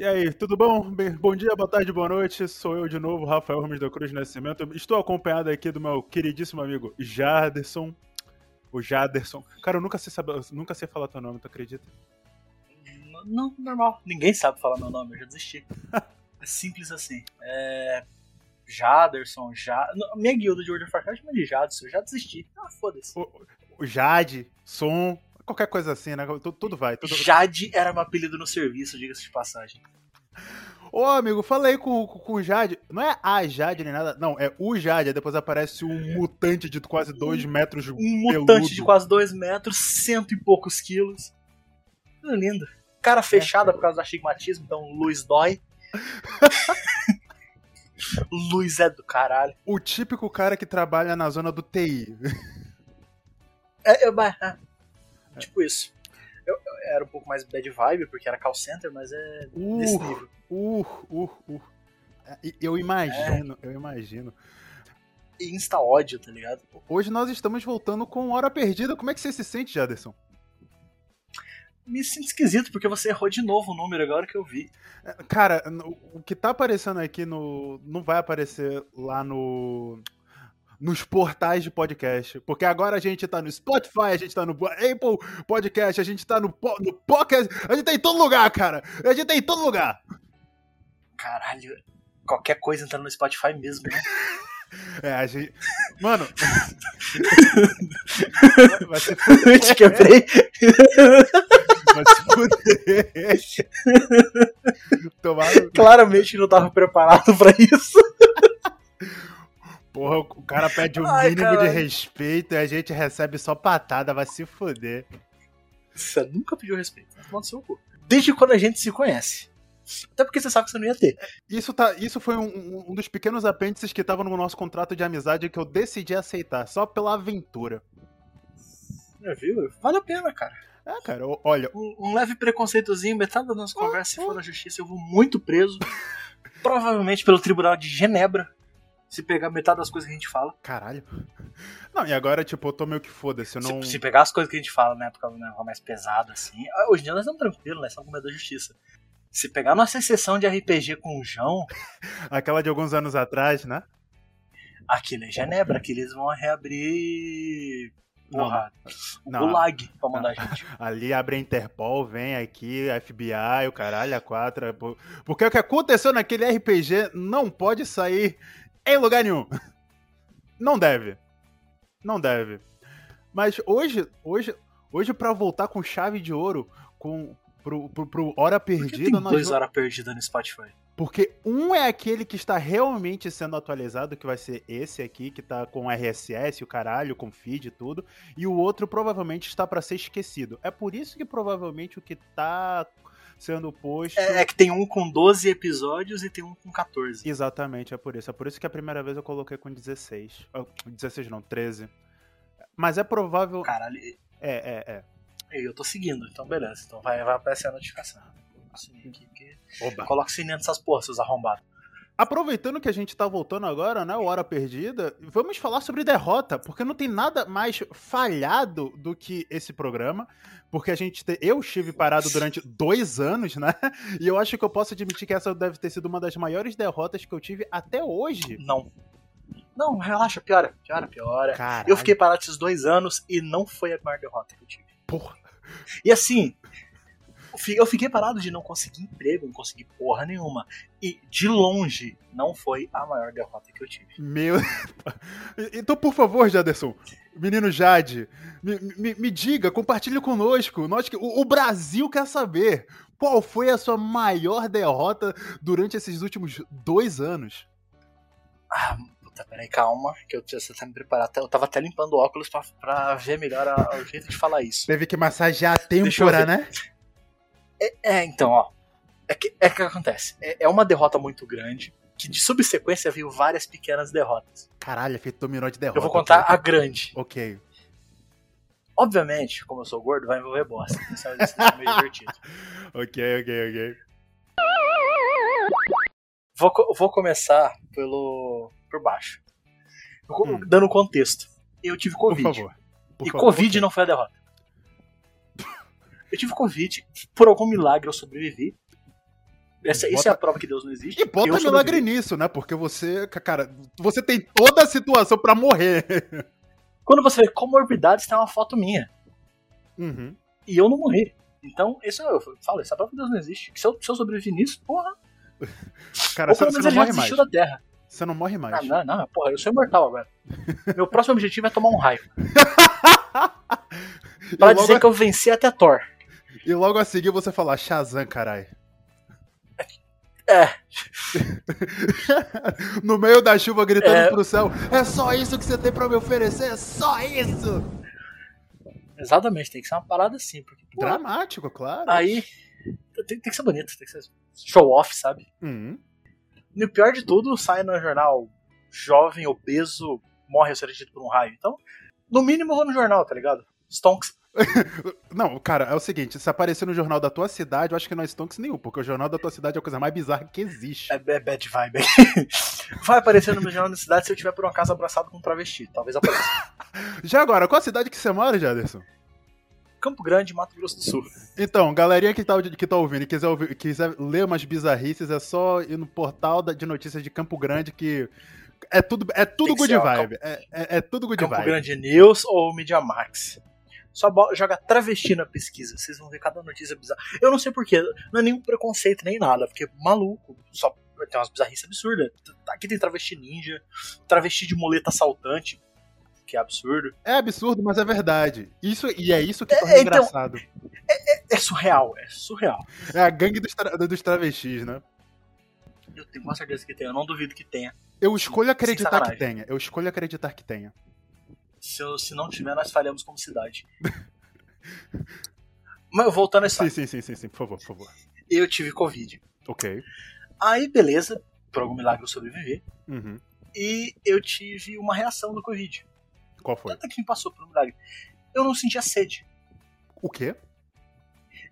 E aí, tudo bom? Bem, bom dia, boa tarde, boa noite. Sou eu de novo, Rafael Ramos da Cruz Nascimento. Estou acompanhado aqui do meu queridíssimo amigo Jaderson. O Jaderson. Cara, eu nunca sei, saber, nunca sei falar teu nome, tu acredita? Não, normal. Ninguém sabe falar meu nome, eu já desisti. é simples assim. É. Jaderson, Jad... Minha guilda de World of Warcraft chama de Jadson, eu já desisti. Ah, foda-se. O, o Jade, Som, qualquer coisa assim, né? Tudo, tudo vai. Tudo... Jade era meu apelido no serviço, diga-se de passagem. Ô, amigo, falei com, com, com, o Jade. Não é a Jade nem nada. Não, é o Jade. Aí depois aparece um mutante de quase 2 metros. Um peludo. mutante de quase 2 metros, cento e poucos quilos. Lindo. Cara fechada é. por causa do astigmatismo, então luz dói. luz é do caralho. O típico cara que trabalha na zona do TI. É, eu, é, Tipo isso. Eu, eu, era um pouco mais bad vibe, porque era call center, mas é uh, desse nível. Uh, uh, uh. Eu imagino, é. eu imagino. Insta ódio, tá ligado? Hoje nós estamos voltando com Hora Perdida. Como é que você se sente, Jaderson? Me sinto esquisito, porque você errou de novo o número agora que eu vi. É, cara, o que tá aparecendo aqui no. Não vai aparecer lá no nos portais de podcast. Porque agora a gente tá no Spotify, a gente tá no Apple Podcast, a gente tá no, no Pocket, a gente tá em todo lugar, cara. A gente tá em todo lugar. Caralho, qualquer coisa entra no Spotify mesmo, né? É, a gente. Mano. vai se fuder. Te quebrei. Vai se fuder. Tomara... Claramente não tava preparado pra isso. Porra, o cara pede o um mínimo caralho. de respeito e a gente recebe só patada, vai se foder. Você nunca pediu respeito, vai seu cu. Desde quando a gente se conhece. Até porque você sabe que você não ia ter. Isso, tá, isso foi um, um dos pequenos apêndices que estavam no nosso contrato de amizade que eu decidi aceitar, só pela aventura. É, viu? Vale a pena, cara. É, cara, olha. Um, um leve preconceitozinho, metade da nossa conversa, se for na justiça, eu vou muito preso. provavelmente pelo Tribunal de Genebra se pegar metade das coisas que a gente fala. Caralho. Não, e agora, tipo, eu tô meio que foda-se. Não... Se, se, pegar as coisas que a gente fala na época né, mais pesada, assim. Ah, hoje em dia nós estamos tranquilos, né? Estamos com medo da justiça. Se pegar nossa sessão de RPG com o João. Aquela de alguns anos atrás, né? Aquilo é Genebra, que eles vão reabrir. Porra, não, o lag pra mandar não. gente. Ali abre a Interpol, vem aqui, FBI, o caralho, a 4. Porque o que aconteceu naquele RPG não pode sair em lugar nenhum. Não deve. Não deve. Mas hoje, hoje, hoje para voltar com chave de ouro, com pro, pro, pro Hora Perdida. Por que tem dois Hora Perdida no Spotify. Porque um é aquele que está realmente sendo atualizado, que vai ser esse aqui, que tá com RSS, o caralho, com feed e tudo, e o outro provavelmente está para ser esquecido. É por isso que provavelmente o que tá sendo posto. É, é, que tem um com 12 episódios e tem um com 14. Exatamente, é por isso. É por isso que a primeira vez eu coloquei com 16. Oh, 16 não, 13. Mas é provável. Caralho. É, é, é. Eu tô seguindo, então beleza. Então vai, vai aparecer a notificação. Aqui, porque... Coloca o sininho nessas porras, seus arrombados. Aproveitando que a gente tá voltando agora, né, o Hora Perdida, vamos falar sobre derrota, porque não tem nada mais falhado do que esse programa, porque a gente, te... eu estive parado durante dois anos, né, e eu acho que eu posso admitir que essa deve ter sido uma das maiores derrotas que eu tive até hoje. Não. Não, relaxa, piora, piora, piora. Caralho. Eu fiquei parado esses dois anos e não foi a maior derrota que eu tive. Porra. E assim, eu fiquei parado de não conseguir emprego, não consegui porra nenhuma. E, de longe, não foi a maior derrota que eu tive. Meu. Então, por favor, Jaderson, menino Jade, me, me, me diga, compartilhe conosco. Nós, o, o Brasil quer saber qual foi a sua maior derrota durante esses últimos dois anos. Ah, puta, peraí, calma, que eu você tá me preparando. Eu tava até limpando o óculos pra, pra ver melhor a, o jeito de falar isso. Teve que massagear a têmpora, né? É, é, então, ó. É que, é que acontece. É, é uma derrota muito grande, que de subsequência veio várias pequenas derrotas. Caralho, é feito dominó de derrota. Eu vou contar okay. a grande. Ok. Obviamente, como eu sou gordo, vai envolver bosta. Isso é meio divertido. ok, ok, ok. Vou, vou começar pelo por baixo. Hum. Dando contexto. Eu tive Covid. Por favor. Por e favor, Covid okay. não foi a derrota. Eu tive Covid, por algum milagre eu sobrevivi. Essa, Bota- essa é a prova que Deus não existe. E bota milagre sobrevivi. nisso, né? Porque você, cara, você tem toda a situação pra morrer. Quando você vê comorbidades, tem uma foto minha. Uhum. E eu não morri. Então, isso eu falo, essa prova que Deus não existe. Se eu, se eu sobreviver nisso, porra. Cara, ou você, você não morre mais. da Terra. Você não morre Ah, mais. não, não, porra, eu sou imortal agora. Meu próximo objetivo é tomar um raio. Pra dizer que eu venci até Thor. E logo a seguir você falar Shazam, caralho. É, no meio da chuva gritando É. pro céu: É só isso que você tem pra me oferecer? É só isso! exatamente, tem que ser uma parada assim. Porque, porra, Dramático, claro. aí tem, tem que ser bonito, tem que ser show off, sabe? Uhum. E o pior de tudo, sai no jornal jovem, obeso, morre acertido por um raio. Então, no mínimo vou no jornal, tá ligado? Stonks. Não, cara, é o seguinte: se aparecer no jornal da tua cidade, eu acho que não é Stonks nenhum, porque o jornal da tua cidade é a coisa mais bizarra que existe. É, é bad vibe. Vai aparecer no meu jornal da cidade se eu estiver por um caso abraçado com um travesti. Talvez apareça. Já agora, qual a cidade que você mora, Jaderson? Campo Grande, Mato Grosso do Sul. Então, galerinha que tá, que tá ouvindo e quiser, ouvir- quiser ler umas bizarrices, é só ir no portal de notícias de Campo Grande que é tudo, é tudo good vibe. É, é- é tudo good Campo vibe. Grande News ou Media Max. Só joga travesti na pesquisa, vocês vão ver cada notícia bizarra. Eu não sei porquê, não é nenhum preconceito nem nada, porque maluco, só tem umas bizarrices absurdas. Aqui tem travesti ninja, travesti de muleta assaltante, que é absurdo. É absurdo, mas é verdade. Isso, e é isso que É, torna então- engraçado. É surreal, é surreal. É a gangue dos, tra- dos travestis, né? Eu tenho com certeza que tem, eu não duvido que tenha. Eu escolho acreditar que tenha. Eu escolho acreditar que tenha. Se, eu- se não tiver, nós falhamos como cidade. Mas voltando a Sim, história, sim, sim, sim, sim, por favor, por favor. eu tive Covid. Ok. Aí, beleza, por algum milagre eu sobrevivi. Uhum. E eu tive uma reação do Covid. Qual foi? Até que me passou por um milagre. Eu não sentia sede. O quê?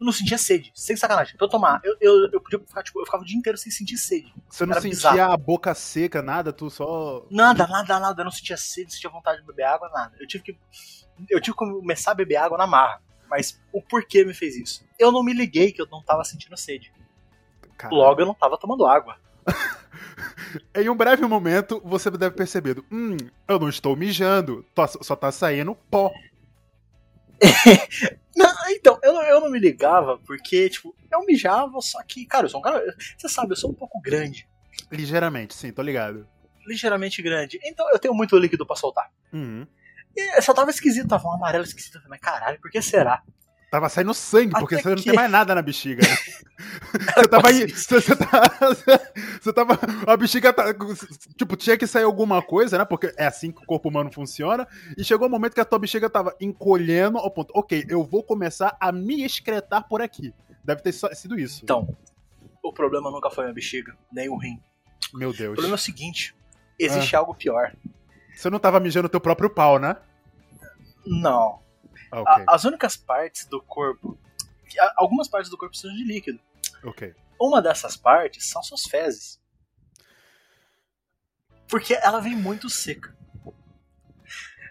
Eu não sentia sede. Sem sacanagem. Pra eu tomar, eu, eu, eu podia ficar, tipo, eu ficava o dia inteiro sem sentir sede. Você não Era sentia bizarro. a boca seca, nada, tu só. Nada, nada, nada. Eu não sentia sede, não sentia vontade de beber água, nada. Eu tive que. Eu tive que começar a beber água na marra. Mas o porquê me fez isso? Eu não me liguei que eu não tava sentindo sede. Cara, Logo eu não tava tomando água. Em um breve momento, você deve ter percebido: hum, eu não estou mijando, só tá saindo pó. Não, então, eu não, eu não me ligava porque, tipo, eu mijava, só que, cara, eu sou um cara. Você sabe, eu sou um pouco grande. Ligeiramente, sim, tô ligado. Ligeiramente grande. Então eu tenho muito líquido pra soltar. Uhum. E só tava esquisito, tava um amarelo esquisito. Mas caralho, por que será? Tava saindo sangue, porque Até você não que- tem mais nada na bexiga. né? Você tava aí. Você, você tá, você tava. A bexiga tá. Tipo, tinha que sair alguma coisa, né? Porque é assim que o corpo humano funciona. E chegou um momento que a tua bexiga tava encolhendo ao ponto. Ok, eu vou começar a me excretar por aqui. Deve ter sido isso. Então, o problema nunca foi a bexiga, nem o rim. Meu O Deus. problema é o seguinte: existe Ah. algo pior. Você não tava mijando teu próprio pau, né? Não. Ah, A- as únicas partes do corpo. Algumas partes do corpo precisam de líquido. Ok. Uma dessas partes são suas fezes. Porque ela vem muito seca.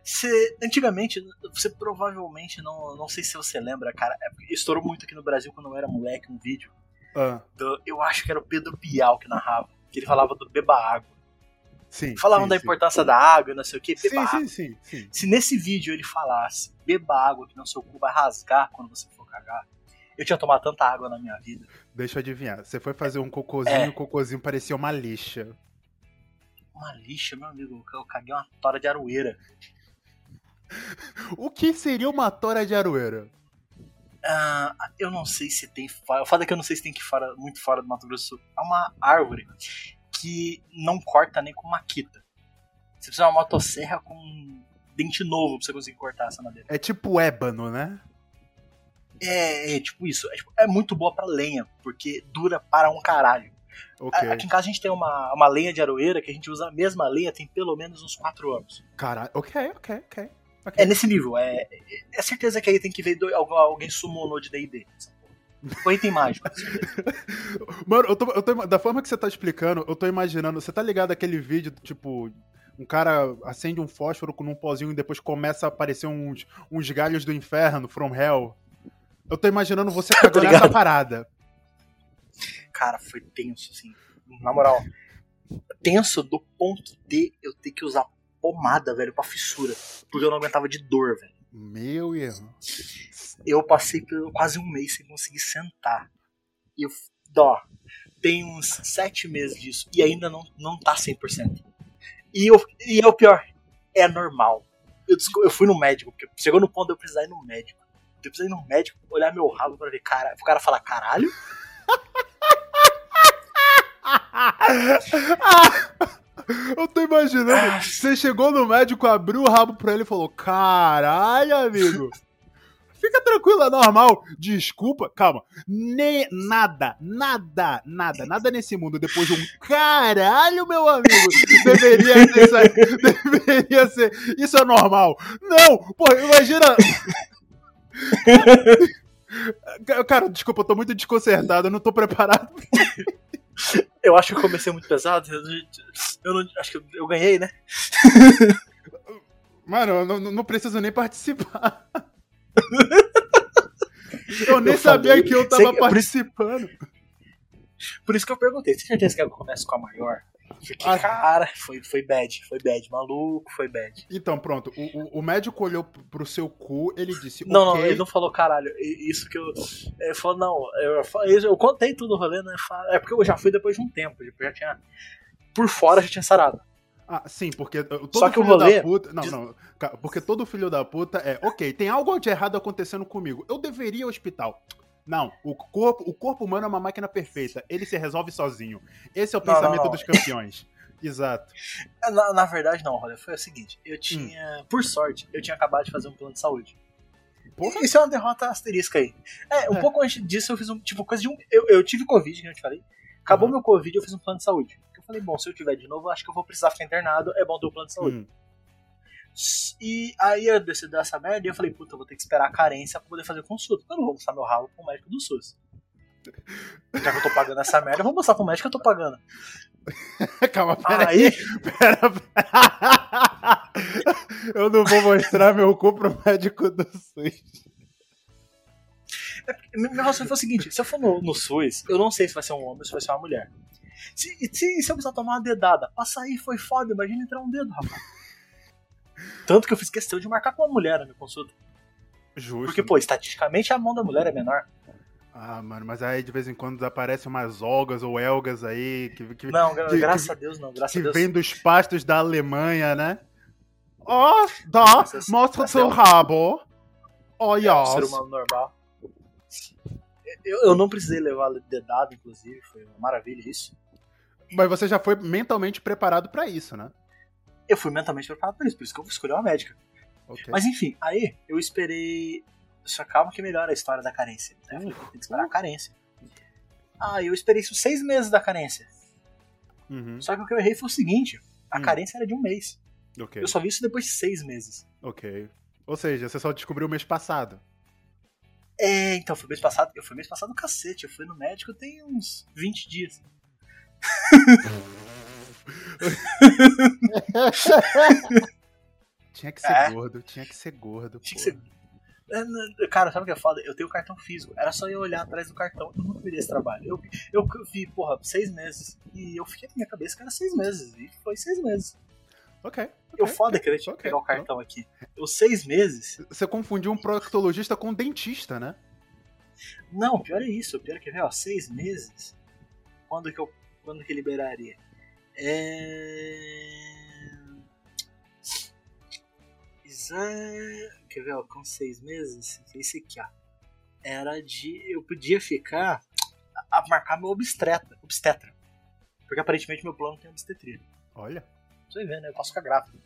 Você, antigamente, você provavelmente não. Não sei se você lembra, cara. é estourou muito aqui no Brasil quando eu era moleque um vídeo. Ah, do- eu acho que era o Pedro Bial que narrava. Que ele falava do beba água. Sim. Falavam sim, da sim. importância da água, não sei o que. Beba Sim, água. sim, sim, sim. Se nesse vídeo ele falasse beba água que não seu cu vai rasgar quando você for cagar, eu tinha tomado tanta água na minha vida. Deixa eu adivinhar. Você foi fazer um cocôzinho É. e o cocôzinho parecia uma lixa. Uma lixa, meu amigo. Eu caguei uma tora de aroeira. O que seria uma tora de aroeira? Ah, eu não sei se tem. O fato é que eu não sei se tem que ir fora, muito fora do Mato Grosso. É uma árvore que não corta nem com maquita. Você precisa de uma motosserra com um dente novo pra você conseguir cortar essa madeira. É tipo ébano, né? É, é tipo isso. É, tipo, é muito boa pra lenha, porque dura para um caralho. Ok. A- Aqui em casa a gente tem uma, uma lenha de aroeira que a gente usa a mesma lenha tem pelo menos uns 4 anos. Caralho. Ok, ok, ok. É nesse nível. É, é, é certeza que aí tem que ver do, alguém, summonou de D&D. Ou item mágico. Mano, eu tô, eu tô- da forma que você tá explicando, eu tô imaginando. Você tá ligado aquele vídeo, tipo, um cara acende um fósforo com um pozinho e depois começa a aparecer uns, uns galhos do inferno, from hell. Eu tô imaginando você cagando ligado. essa parada. cara, foi tenso, assim. Na moral, tenso do ponto de eu ter que usar pomada, velho, pra fissura. Porque eu não aguentava de dor, velho. Meu erro. Eu passei por quase um mês sem conseguir sentar. E eu, ó, tem uns sete meses disso. E ainda não, não tá 100%. E, eu, e é o pior, é normal. Eu, eu fui no médico, porque chegou no ponto de eu precisar ir no médico. Eu precisei ir no médico, olhar meu rabo pra ver, cara. O cara falar, caralho? Eu tô imaginando. Você chegou no médico, abriu o rabo pra ele e falou: Caralho, amigo. Fica tranquilo, é normal. Desculpa, calma. Ne nada, nada, nada, nada nesse mundo depois de um caralho, meu amigo. Deveria ser isso aí. Deveria ser. Isso é normal. Não, porra, imagina. Cara, desculpa, eu tô muito desconcertado, eu não tô preparado. Eu acho que eu comecei muito pesado. Eu, eu não, acho que eu, eu ganhei, né? Mano, eu não, não preciso nem participar. Eu nem Eu sabia falei, que eu sei tava por participando. Por isso que eu perguntei. Tem certeza que eu começo com a maior? Porque, Ah. cara, foi, foi bad. Foi bad. Maluco, foi bad. Então, pronto. O, o, o médico olhou pro seu cu, ele disse: Não, não, "Ok." ele não falou caralho. Isso que eu. Ele falou, não, eu, eu, eu contei tudo o rolê, né? É porque eu já fui depois de um tempo. tipo, já tinha. Por fora já tinha sarado. Ah, sim, porque uh, todo Só que o filho rolê da puta. Não, não. Porque todo filho da puta é, ok, tem algo de errado acontecendo comigo. Eu deveria ir ao hospital. Não, o corpo, o corpo humano é uma máquina perfeita. Ele se resolve sozinho. Esse é o Não, pensamento não, não. dos campeões. Exato. É, Na, na verdade, não, rolê. Foi o seguinte: Hum. eu tinha. Por sorte, eu tinha acabado de fazer um plano de saúde. Porra. Isso é uma derrota asterisca aí. É, um É. pouco antes disso eu fiz um. Tipo, coisa de um. Eu, eu tive Covid, que eu te falei. Acabou Uhum. meu Covid, eu fiz um plano de saúde. Eu falei, bom, se eu tiver de novo, eu acho que eu vou precisar ficar internado. É bom ter um plano de saúde. Hum. E aí eu decidi dar essa merda e eu falei, puta, eu vou ter que esperar a carência pra poder fazer consulta. Eu não vou mostrar meu ralo pro médico do SUS. Já que eu tô pagando essa merda, eu vou mostrar pro médico que eu tô pagando. Calma, pera aí. Aí, Pera, pera. Eu não vou mostrar meu cu pro médico do SUS. meu meu raciocínio foi o seguinte: se eu for no, no SUS, eu não sei se vai ser um homem ou se vai ser uma mulher. Se, se, se eu precisar tomar uma dedada, pra sair foi foda, imagina entrar um dedo, rapaz. Tanto que eu fiz questão de marcar com uma mulher na minha consulta. Justo. Porque, pô, estatisticamente a mão da mulher é menor. Ah, mano, mas aí de vez em quando aparecem umas olgas ou elgas aí que, que, Não, que- graças que- a Deus não, graças que a Deus. vem dos pastos da Alemanha, né? Ó, dá, Nossa, mostra o essa seu rabo. Ó, É um ser humano normal. Eu, eu não precisei levar dedado, inclusive, foi uma maravilha isso. Mas você já foi mentalmente preparado pra isso, né? Eu fui mentalmente preparado por isso, por isso que eu escolhi uma médica. Ok. Mas enfim, aí eu esperei. Só calma que melhora a história da carência. Né? Falei, tem que esperar a carência. Ah, eu esperei isso seis meses da carência. Uhum, Só que o que eu errei foi o seguinte: a Hum. carência era de um mês. ok, Eu só vi isso depois de seis meses. ok. Ou seja, você só descobriu mês passado. É, então, foi mês passado. Eu fui mês passado cacete. Eu fui no médico tem uns 20 dias. Tinha que ser É. gordo, tinha que ser gordo. Tinha que ser- É, não, Cara, sabe o que é foda? Eu tenho cartão físico. Era só eu olhar atrás do cartão. Eu nunca veria esse trabalho. Eu, eu vi, porra, seis meses. E eu fiquei na minha cabeça que era seis meses. E foi seis meses. Ok. Eu ok, foda que eu tinha que ok, pegar o cartão aqui. Os seis meses. Você confundiu um proctologista com um dentista, né? Não, pior é isso. Pior é que, velho, seis meses. Quando que eu. Quando que liberaria? É. Exa- Quer ver, ó, com seis meses? Esse aqui, ó. Era de. Eu podia ficar. A, marcar meu obstetra. obstetra. Porque aparentemente meu plano tem obstetria. Olha. Você vê, né? Eu posso ficar grávida.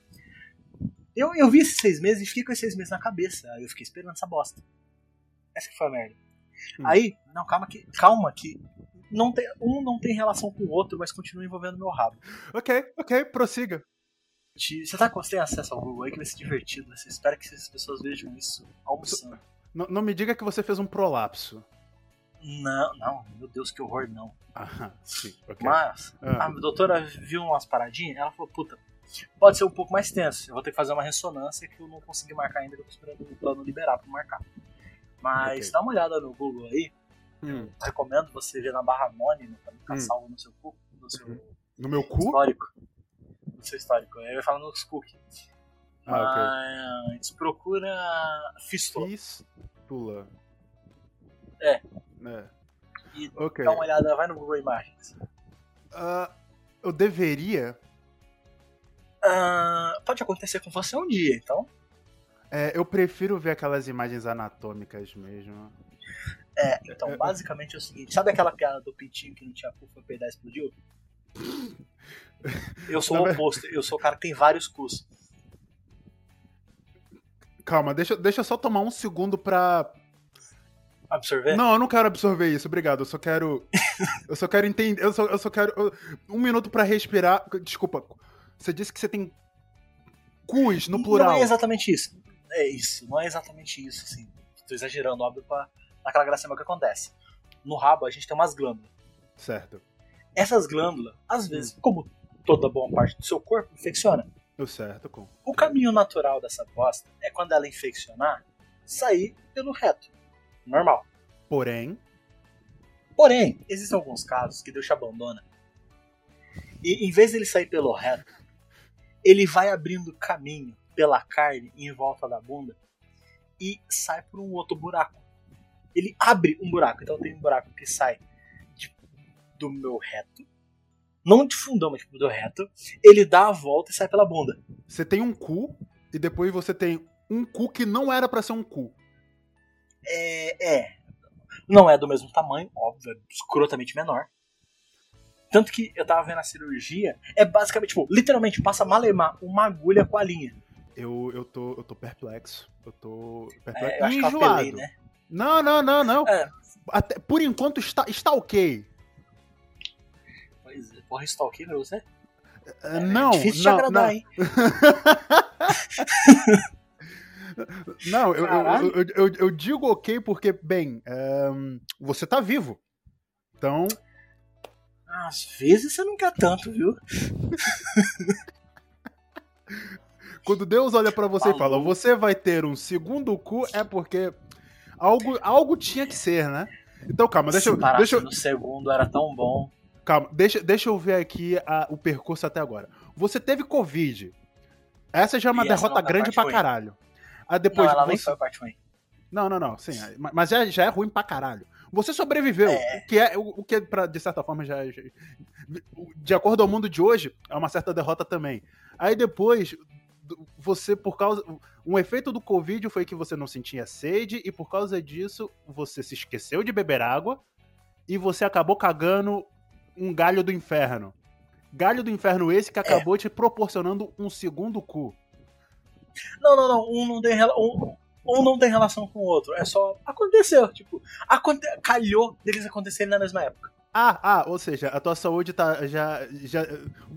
Eu, eu vi esses seis meses e fiquei com esses seis meses na cabeça. Aí eu fiquei esperando essa bosta. Essa que foi a merda. Hum. Aí, não, calma que. Calma que. Não tem, um não tem relação com o outro, mas continua envolvendo meu rabo. Ok, ok, prossiga. Você tá com você tem acesso ao Google aí que vai ser divertido. Você espera que as pessoas vejam isso almoçando. N- não me diga que você fez um prolapso. Não, não, meu Deus, que horror, não. Ah, sim, ok. Mas, Ah. a doutora viu umas paradinhas, ela falou, puta, pode ser um pouco mais tenso. Eu vou ter que fazer uma ressonância que eu não consegui marcar ainda, que eu tô esperando o plano liberar pra marcar. Mas Ok. dá uma olhada no Google aí, Hum. Recomendo você ver na barra anônima pra ficar Hum. salvo no seu cu, no seu No meu cu? histórico. No seu histórico. Eu ia falar nos cookies. Ah, Mas procura Fistula. ok. Fístula. É. É. E Ok. dá uma olhada, vai no Google Imagens. Ah, eu deveria. Ah, pode acontecer com você um dia, então. é, eu prefiro ver aquelas imagens anatômicas mesmo. É, então basicamente é o seguinte: sabe aquela piada do pintinho que não tinha cu, foi peidar e explodiu? Eu sou o oposto, eu sou o cara que tem vários cus. Calma, deixa, deixa eu só tomar um segundo pra. Absorver? Não, eu não quero absorver isso, obrigado. Eu só quero. eu só quero entender. Eu só, eu só quero. eu- um minuto pra respirar. Desculpa. Você disse que você tem cus no plural. Não é exatamente isso. É isso, não é exatamente isso, assim. Tô exagerando, óbvio, pra naquela gracinha que acontece. No rabo a gente tem umas glândulas. Certo. Essas glândulas, às vezes, como toda boa parte do seu corpo, infecciona. O certo, com. O caminho natural dessa bosta é quando ela infeccionar, sair pelo reto. Normal. Porém. Porém, existem alguns casos que Deus te abandona. E em vez dele sair pelo reto, ele vai abrindo caminho pela carne em volta da bunda e sai por um outro buraco. Ele abre um buraco, então tem um buraco que sai de- do meu reto, não de fundão, mas tipo, do reto. Ele dá a volta e sai pela bunda. Você tem um cu e depois você tem um cu que não era pra ser um cu. É, é. Não é do mesmo tamanho, óbvio, é escrotamente menor. Tanto que eu tava vendo a cirurgia, é basicamente, tipo, literalmente passa malemar uma agulha com a linha. Eu, eu, tô, eu tô perplexo. Eu tô perplexo. É, eu acho que eu enjoado. apelei, né? Não, não, não, não. É. Até- por enquanto está, está ok. Pois é, porra, stalker pra você? É, não, difícil não, te agradar, não, hein? não eu, eu, eu, eu, digo ok porque, bem, ehm, você tá vivo. Então, Às vezes você não quer tanto, viu? quando Deus olha pra você e fala, Falou. você vai ter um segundo cu, é porque algo, algo tinha que ser, né? Então, calma, deixa, eu- deixa, eu- no segundo era tão bom. calma, deixa, deixa eu ver aqui a- o percurso até agora. Você teve Covid. Essa já é uma E derrota não grande pra ruim. caralho. Não, depois ela nem você... foi a parte ruim. Não, não, não, sim, mas já, já é ruim pra caralho. Você sobreviveu, É. o que é, o, que é pra, de certa forma já, já- de acordo ao mundo de hoje, é uma certa derrota também. Aí depois você por causa um efeito do Covid foi que você não sentia sede e por causa disso você se esqueceu de beber água e você acabou cagando um galho do inferno. Galho do inferno esse que acabou te proporcionando um segundo cu. Não, não, não. Um não tem, um, um não tem relação com o outro. É só. Aconteceu. Tipo, aconte... calhou deles acontecerem na mesma época. Ah, ah, ou seja, a tua saúde tá já, já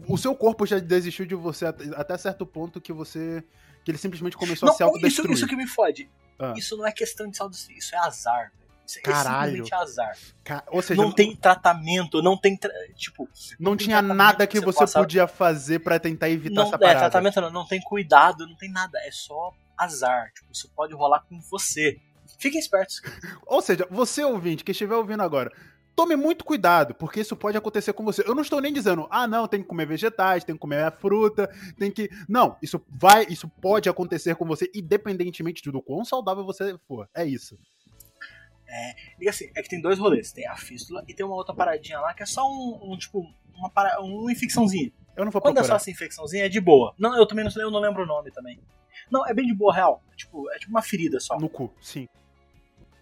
o seu corpo já desistiu de você at- até certo ponto que você que ele simplesmente começou a se Não, isso, autodestruir. isso que me fode. Ah. Isso não é questão de saúde, isso é azar. velho. Isso é Caralho. simplesmente azar. Ou seja, não tem tratamento, não tem. tra- Tipo, não tem tinha nada que que você podia fazer pra tentar evitar não essa é parada. tratamento, não, não tem cuidado, não tem nada. É só azar. Tipo, isso pode rolar com você. Fiquem espertos. Ou seja, você ouvinte que estiver ouvindo agora, tome muito cuidado, porque isso pode acontecer com você. Eu não estou nem dizendo, ah, não, tem que comer vegetais, tem que comer fruta, tem que. Não, isso vai, isso pode acontecer com você, independentemente do quão saudável você for. É isso. E assim, é que tem dois rolês. Tem a fístula e tem uma outra paradinha lá que é só um, um, tipo, uma, para... uma infecçãozinha. Eu não vou Quando é só procurar. essa infecçãozinha, é de boa. Não, eu também não, sei- eu não lembro o nome também. Não, é bem de boa, real. Tipo, é tipo uma ferida só. No cu, sim.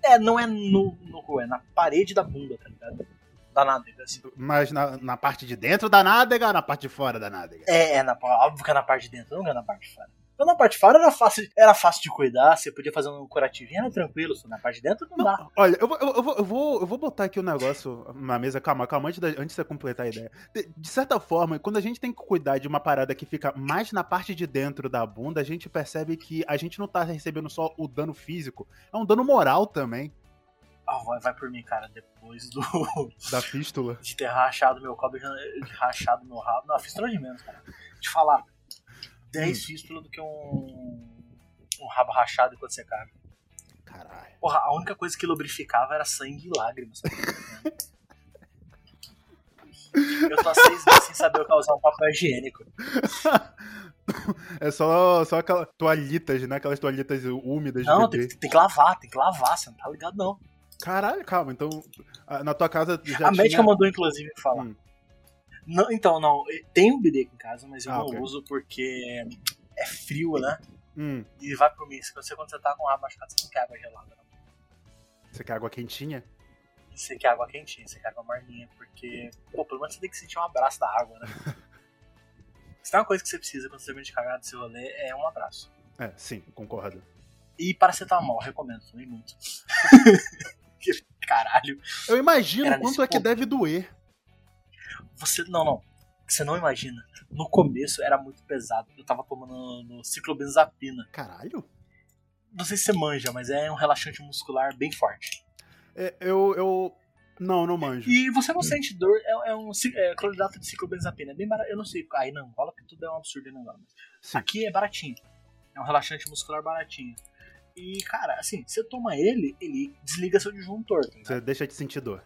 É, não é no, no cu, é na parede da bunda, tá ligado? Da nádega, assim. Mas na, na parte de dentro da nádega ou na parte de fora da nádega? É, é na, óbvio que é na parte de dentro, não é na parte de fora. Então na parte de fora era fácil, era fácil de cuidar, você podia fazer um curativinho, era tranquilo, só na parte de dentro não, dá. Olha, eu vou, eu, vou, eu, vou, eu vou botar aqui um negócio na mesa, calma, calma, antes, da, antes de você completar a ideia. De, de certa forma, quando a gente tem que cuidar de uma parada que fica mais na parte de dentro da bunda, a gente percebe que a gente não tá recebendo só o dano físico, é um dano moral também, Ah, vai, vai por mim, cara, depois do da fístula. de ter rachado meu cobre, de rachado meu rabo. Não, fístula de menos, cara. Te falar, 10 fístula do que um, um rabo rachado enquanto você caga. Caralho. Porra, a única coisa que lubrificava era sangue e lágrimas. Eu tô há seis meses sem saber o que é usar um papel higiênico. É só, só aquelas toalhitas, né? Aquelas toalhitas úmidas Não, tem, tem que lavar, tem que lavar, você não tá ligado não. Caralho, calma. Então, na tua casa já a tinha... médica mandou, inclusive, falar. Hum. Não, então, não, tem um aqui em casa, mas eu Ah, não ok. uso porque é frio, né? Hum, E vai por mim. Se você, quando você tá com o rabo machucado, você não quer água gelada. Não. você quer água quentinha? Você quer água quentinha, você quer água morninha, porque, pô, pelo menos você tem que sentir um abraço da água, né? Se tem uma coisa que você precisa quando você termina de cagar do seu rolê, é um abraço. É, sim, concordo. E paracetamol, recomendo, também muito. Caralho. Eu imagino quanto é que ponto. deve doer. Você, não, não. Você não imagina. No começo era muito pesado. Eu tava tomando no ciclobenzapina. Caralho. Não sei se você manja, mas é um relaxante muscular bem forte. É, eu, eu... Não, não manjo. E você não sente dor, é, é um é, cloridato de ciclobenzapina. É bem barato. Eu não sei, aí não Angola, porque tudo é um absurdo em Angola. mas. Aqui é baratinho. É um relaxante muscular baratinho. E, cara, assim, você toma ele, ele desliga seu disjuntor. tá? Você deixa de sentir dor.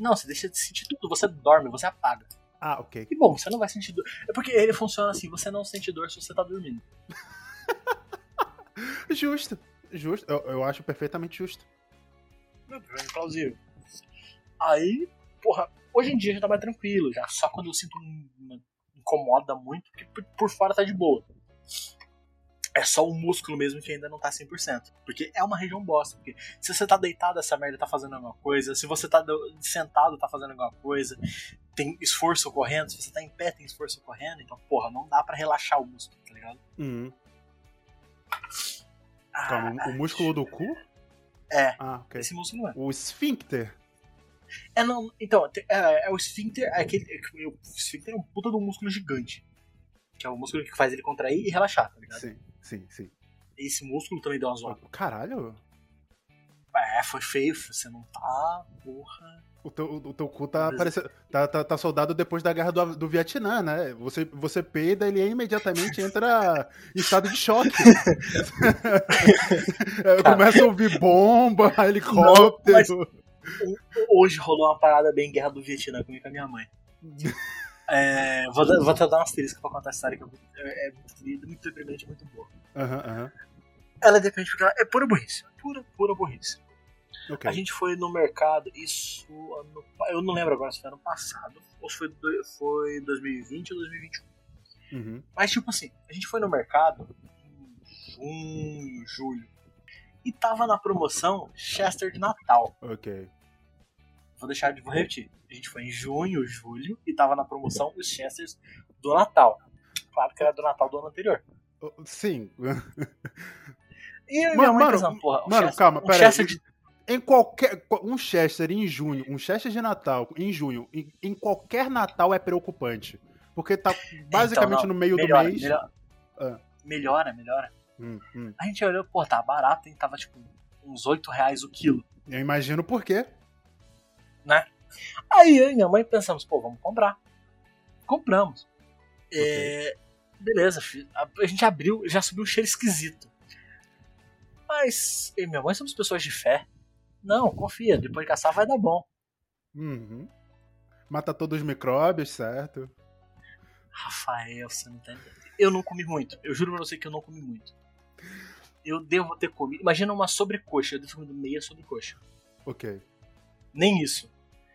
Não, você deixa de sentir tudo. Você dorme, você apaga. Ah, ok. E bom, você não vai sentir dor. É porque ele funciona assim, você não sente dor se você tá dormindo. Justo. Justo. Eu, eu acho perfeitamente justo. É plausível. Aí, porra, hoje em dia já tá mais tranquilo, já só quando eu sinto um, uma- incomoda muito, porque por, por fora tá de boa. É só o músculo mesmo que ainda não tá 100%. Porque é uma região bosta. Porque se você tá deitado, essa merda tá fazendo alguma coisa. Se você tá do- sentado, tá fazendo alguma coisa. Tem esforço ocorrendo. Se você tá em pé, tem esforço ocorrendo. Então, porra, não dá pra relaxar o músculo, tá ligado? Uhum. Ah, Calma, o músculo do cu? É, Ah, ok. esse músculo não é. O esfíncter. É, não, então, é, é o esfíncter, é aquele, é o esfíncter é um puta de um músculo gigante. Que é o músculo que faz ele contrair e relaxar, tá ligado? Sim, sim, sim. Esse músculo também deu uma zoada. Caralho. É, foi feio, você não tá, porra. O teu, o teu cu tá, Mas- parecendo, tá, tá, tá soldado depois da guerra do, do Vietnã, né? Você, você peida, ele imediatamente entra em estado de choque. É, Começa a ouvir bomba, helicóptero. Hoje rolou uma parada bem guerra do Vietnã comigo e com a minha mãe. É, vou, dar- vou até dar uma asterisco pra contar a história que é, muito- é, é muito linda, muito deprimente, muito boa. Aham, aham. Ela depende porque ela é pura burrice. Pura, pura burrice. Ok. A gente foi no mercado, isso ano, eu não lembro agora se foi ano passado, ou se foi, foi 2020 ou 2021. Uhum. Mas tipo assim, a gente foi no mercado em junho, julho, e tava na promoção Chester de Natal. Ok. Vou deixar de vou repetir. A gente foi em junho, julho, e tava na promoção os Chesters do Natal. Claro que era do Natal do ano anterior. Sim. E eu Mano, minha mãe mano, pensando, porra, um Mano, Chester- calma, um pera Chester de Em qualquer. Um Chester em junho, um Chester de Natal em junho, em, em qualquer Natal é preocupante. Porque tá basicamente Então, no meio melhora, do mês. Melhora, Ah. melhora, melhora. Hum, hum. A gente olhou, pô, tá barato, hein? Tava tipo uns 8 reais o quilo. Eu imagino por quê. Aí eu e minha mãe pensamos, pô, vamos comprar. Compramos. É, beleza, filho. A, a gente abriu, já subiu um cheiro esquisito. Mas eu e minha mãe somos pessoas de fé. Não, confia, depois de caçar vai dar bom. Uhum. Mata todos os micróbios, certo? Rafael, você não tá entendendo. Eu não comi muito. Eu juro pra você que eu não comi muito. Eu devo ter comido. Imagina uma sobrecoxa. Eu devo ter comido meia sobrecoxa. Ok. Nem isso.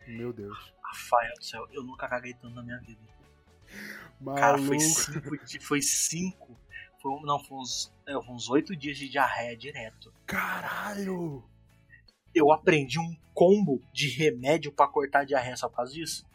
Meu Deus. Rafael do céu, eu nunca caguei tanto na minha vida. Maluco. Cara, foi cinco. Foi cinco. Foi, não, foi uns, é, uns oito dias de diarreia direto. Caralho! Eu aprendi um combo de remédio pra cortar a diarreia só por causa disso.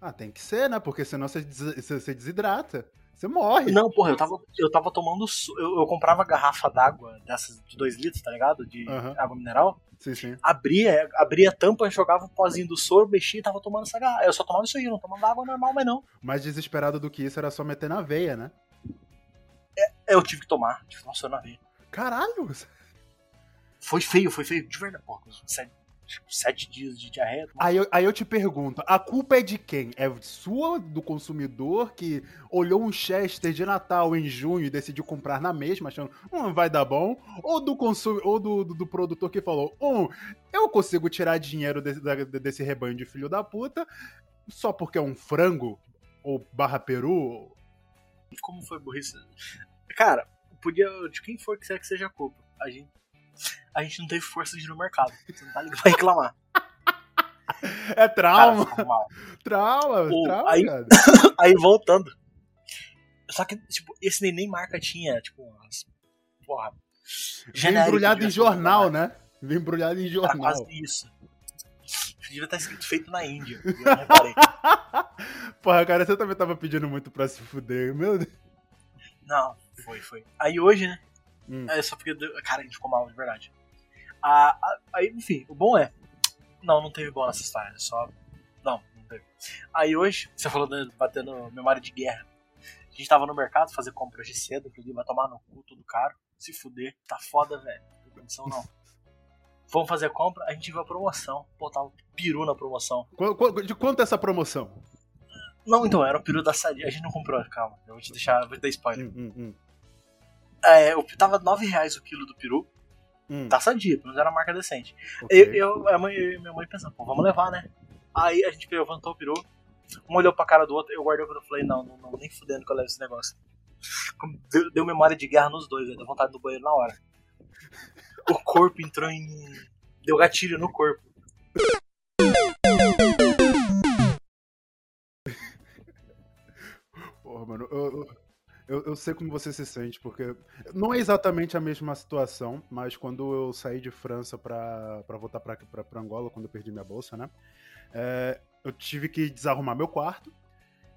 Ah, tem que ser, né? Porque senão você, des- você- desidrata. Você morre. Não, porra, eu tava, eu tava tomando. Eu, eu comprava garrafa d'água dessas de 2 litros, tá ligado? De Aham. água mineral. Sim, sim. Abria, abria a tampa, jogava o pozinho do soro, mexia e tava tomando essa garrafa. Eu só tomava isso aí, não tomava água normal, mas não. Mais desesperado do que isso era só meter na veia, né? Eu tive que tomar, tive que tomar soro na veia. Caralho! Foi feio, foi feio, de verdade. Porra, sério. Tipo, sete dias de diarreia. Aí eu, aí eu te pergunto, a culpa é de quem? É sua, do consumidor, que olhou um Chester de Natal em junho e decidiu comprar na mesma, achando, hum, vai dar bom? Ou do, consum, ou do, do, do produtor que falou, hum, eu consigo tirar dinheiro desse, desse rebanho de filho da puta só porque é um frango? Ou barra peru? Como foi burrice? Cara, podia. De quem for que que seja a culpa. A gente. A gente não teve força de ir no mercado. Você não tá ligado pra reclamar. É Cara, trauma, mal. trauma, Ô, trauma, aí- cara. Aí voltando. Só que, tipo, esse neném marca tinha, tipo, umas. Porra. Vem genérico embrulhado de em jornal, né? né? Vem embrulhado em Era jornal. quase isso. Devia estar escrito feito na Índia. Eu não reparei. Porra, cara, você também tava pedindo muito pra se fuder, meu Deus. Não, foi, foi. Aí hoje, né? Hum. É só porque. Cara, a gente ficou mal, de verdade. Ah, ah, aí, enfim, o bom é. Não, não teve bom nessa história. é Só. Não, não teve. Aí hoje, você falou de batendo memória de guerra. A gente tava no mercado fazer compra hoje cedo, inclusive vai tomar no cu, tudo caro. Se fuder, tá foda, velho. Não tem condição não. Vamos fazer compra, a gente viu a promoção. Pô, tava peru na promoção. De quanto é essa promoção? Não, então, era o peru da Sadia. A gente não comprou, calma. Eu vou te deixar, vou te dar spoiler. Hum, hum, hum. É, o- tava 9 reais o quilo do peru. Hum, Tá sadia, pelo menos era uma marca decente. ok. Eu, eu, a mãe, eu e minha mãe pensando, pô, vamos levar, né? Aí a gente levantou o peru, um olhou pra cara do outro, eu guardei o peru e falei, não, não, não, nem fudendo que eu levo esse negócio. Deu, deu memória de guerra nos dois, velho, deu vontade do banheiro na hora. O corpo entrou em. Deu gatilho no corpo. Porra, mano, eu, eu- eu, sei como você se sente, porque não é exatamente a mesma situação, mas quando eu saí de França pra voltar pra Angola, quando eu perdi minha bolsa, né? é, eu tive que desarrumar meu quarto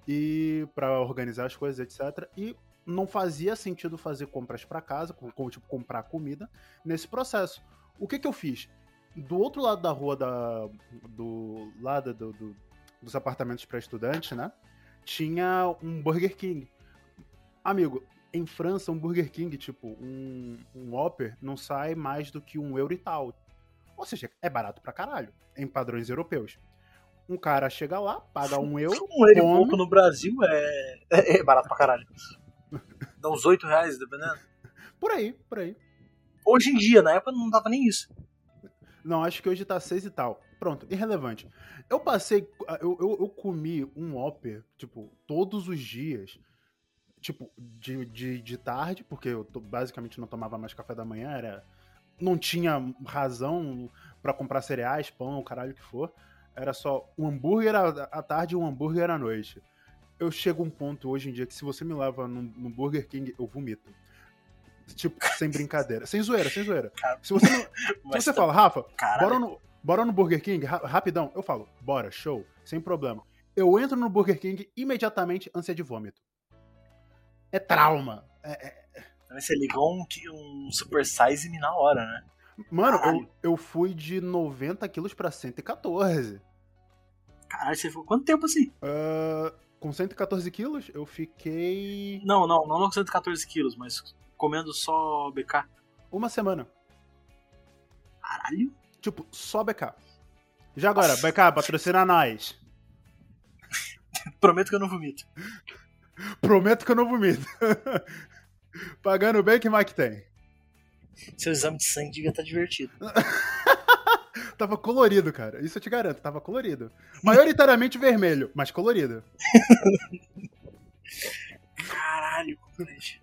e para organizar as coisas, etc. E não fazia sentido fazer compras pra casa, tipo comprar comida, nesse processo. O que que eu fiz? Do outro lado da rua da, do lado do, do- dos apartamentos para estudantes, né? Tinha um Burger King. Amigo, em França, um Burger King, tipo, um, um Whopper, não sai mais do que um euro e tal. Ou seja, é barato pra caralho, em padrões europeus. Um cara chega lá, paga um euro, Um euro e come, pouco no Brasil é, é, é barato pra caralho. Dá uns 8 reais, dependendo. por aí, por aí. Hoje em dia, na época não dava nem isso. Não, acho que hoje tá seis e tal. Pronto, irrelevante. Eu passei. Eu, eu, eu comi um Whopper, tipo, todos os dias. Tipo, de, de, de tarde, porque eu to- basicamente não tomava mais café da manhã, era. Não tinha razão pra comprar cereais, pão, o caralho que for. Era só um hambúrguer à tarde e um hambúrguer à noite. Eu chego a um ponto hoje em dia que se você me leva num, num Burger King, eu vomito. Tipo, sem brincadeira. Sem zoeira, sem zoeira. Se você, não- se você fala, Rafa, Caralho. Bora no, bora no Burger King, ra- rapidão. Eu falo, bora, show, sem problema. Eu entro no Burger King, imediatamente, ânsia de vômito. É trauma. É- é- Você ligou um, um super size me na hora, né? Mano, eu, Caralho. eu fui de 90 quilos pra 114. Caralho, você ficou quanto tempo assim? Ah, com 114 quilos, eu fiquei Não, não, não com 114 quilos, mas comendo só BK. uma semana. Caralho. Tipo, só BK. Já agora, BK, patrocina nós. Prometo que eu não vomito. Prometo que eu não vomito. Pagando bem, que mais que tem? Seu exame de sangue devia estar divertido. Tava colorido, cara. Isso eu te garanto, tava colorido. Maioritariamente vermelho, mas colorido. Caralho, compadre.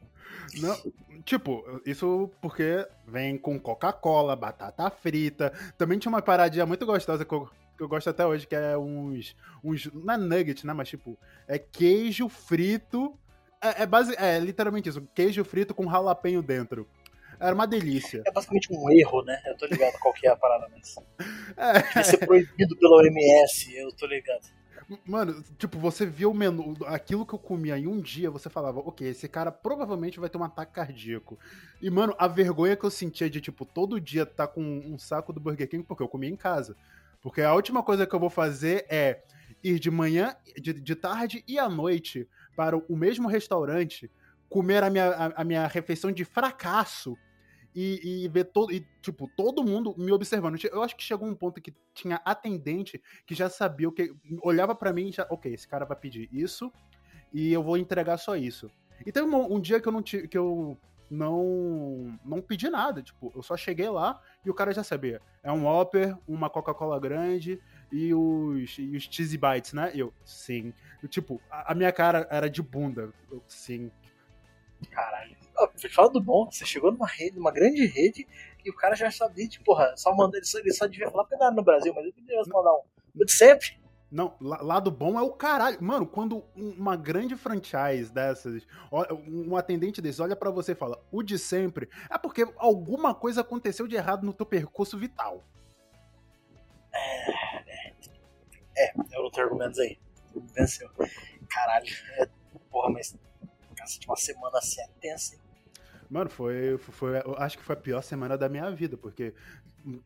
Não, tipo, isso porque vem com Coca-Cola, batata frita. Também tinha uma paradinha muito gostosa que eu, que eu gosto até hoje, que é uns. uns não é nugget, né? Mas tipo, é queijo frito. É, é, base, é literalmente isso: queijo frito com jalapenho dentro. Era uma delícia. É basicamente um erro, né? Eu tô ligado qual que é a parada, mas. É, Devia ser proibido pela OMS, eu tô ligado. Mano, tipo, você via o menu, aquilo que eu comia em um dia, você falava, ok, esse cara provavelmente vai ter um ataque cardíaco. E, mano, a vergonha que eu sentia de, tipo, todo dia tá com um saco do Burger King, porque eu comia em casa. Porque a última coisa que eu vou fazer é ir de manhã, de, de tarde e à noite para o mesmo restaurante, comer a minha, a, a minha refeição de fracasso e, e ver todo. E, tipo, todo mundo me observando. Eu acho que chegou um ponto que tinha atendente que já sabia o que. Olhava para mim e já. Ok, esse cara vai pedir isso e eu vou entregar só isso. E teve um, um dia que eu não que eu não não pedi nada, tipo, eu só cheguei lá e o cara já sabia. É um Whopper, uma Coca-Cola grande e os, e os Cheesy Bites, né? Eu, sim. Eu, tipo, a, a, minha cara era de bunda. Eu, sim. Caralho. Fala do bom, você chegou numa rede, numa grande rede, e o cara já sabia, tipo, porra, só manda, ele só, ele só devia falar porque não era no Brasil, mas ele podia mandar um. Sempre. Não, lado bom é o caralho. Mano, quando uma grande franchise dessas, um atendente desse olha para você e fala, o de sempre, é porque alguma coisa aconteceu de errado no teu percurso vital. É, é, é eu não tenho argumentos aí. Venceu. Caralho, é, porra, mas casa de uma semana assim é tensa, hein? Mano, foi, foi. Eu acho que foi a pior semana da minha vida, porque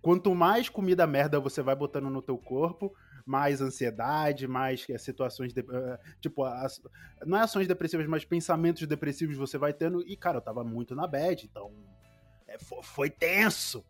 quanto mais comida merda você vai botando no teu corpo, mais ansiedade, mais é, situações. De, uh, tipo, as, não é ações depressivas, mas pensamentos depressivos você vai tendo. E, cara, eu tava muito na bad, então. É, foi tenso.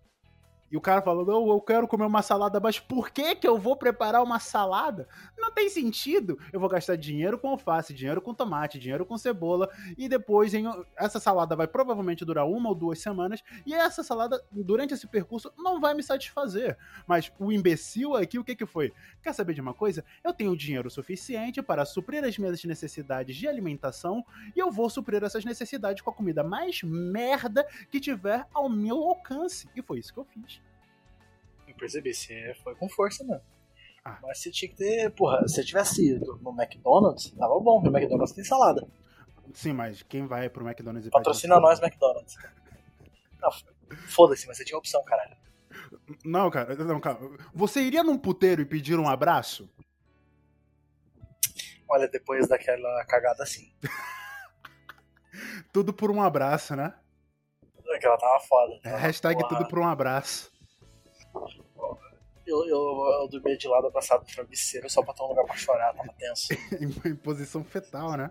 E o cara falou: eu quero comer uma salada, mas por que que eu vou preparar uma salada? Não tem sentido. Eu vou gastar dinheiro com alface, dinheiro com tomate, dinheiro com cebola, e depois em, essa salada vai provavelmente durar uma ou duas semanas, e essa salada, durante esse percurso, não vai me satisfazer. Mas o imbecil aqui, o que que foi? Quer saber de uma coisa? Eu tenho dinheiro suficiente para suprir as minhas necessidades de alimentação, e eu vou suprir essas necessidades com a comida mais merda que tiver ao meu alcance. E foi isso que eu fiz. Eu percebi, você foi com força mesmo. Ah. Mas você tinha que ter, porra, se você tivesse ido no McDonald's, tava bom, no McDonald's tem salada. Sim, mas quem vai pro McDonald's e Patrocina nós, McDonald's. Não, foda-se, mas você tinha opção, caralho. Não, cara, não, cara. Você iria num puteiro e pedir um abraço? Olha, depois daquela cagada assim. tudo por um abraço, né? Aquela tava foda. Tava é, hashtag porra. tudo por um abraço. Eu, eu, eu dormia de lado abraçado no travesseiro só pra ter um lugar pra chorar, tava tenso. em posição fetal, né?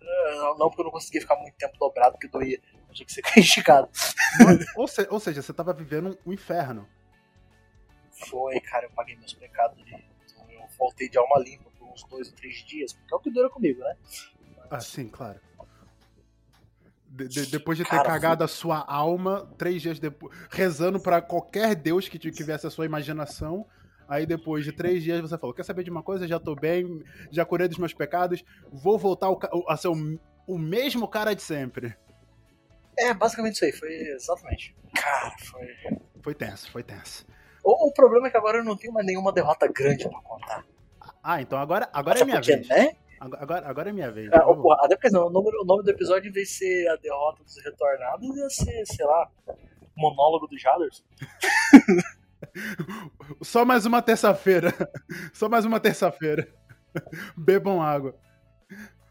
Não, não, porque eu não conseguia ficar muito tempo dobrado, porque doía. Eu tinha que ser esticado. ou, se, ou seja, você tava vivendo um inferno. Foi, cara, eu paguei meus pecados ali. Então, eu voltei de alma limpa por uns dois ou três dias, porque é o que dura comigo, né? Mas... Ah, sim, claro. De, de, depois de ter Cara, cagado a sua alma, três dias depois, rezando para qualquer Deus que tivesse a sua imaginação. Aí depois de três dias você falou: Quer saber de uma coisa? Já tô bem, já curei dos meus pecados, vou voltar a ser o, o mesmo cara de sempre. É, basicamente isso aí, foi exatamente. Cara, foi. Foi tenso, foi tenso. O, o problema é que agora eu não tenho mais nenhuma derrota grande para contar. Ah, então agora, agora é minha vez. Né? Agora, agora é minha vez. Ah, porra, até porque não, o, nome, o nome do episódio, em vez de ser a derrota dos retornados, ia ser, sei lá, monólogo do Jaders. Só mais uma terça-feira. Só mais uma terça-feira. Bebam água.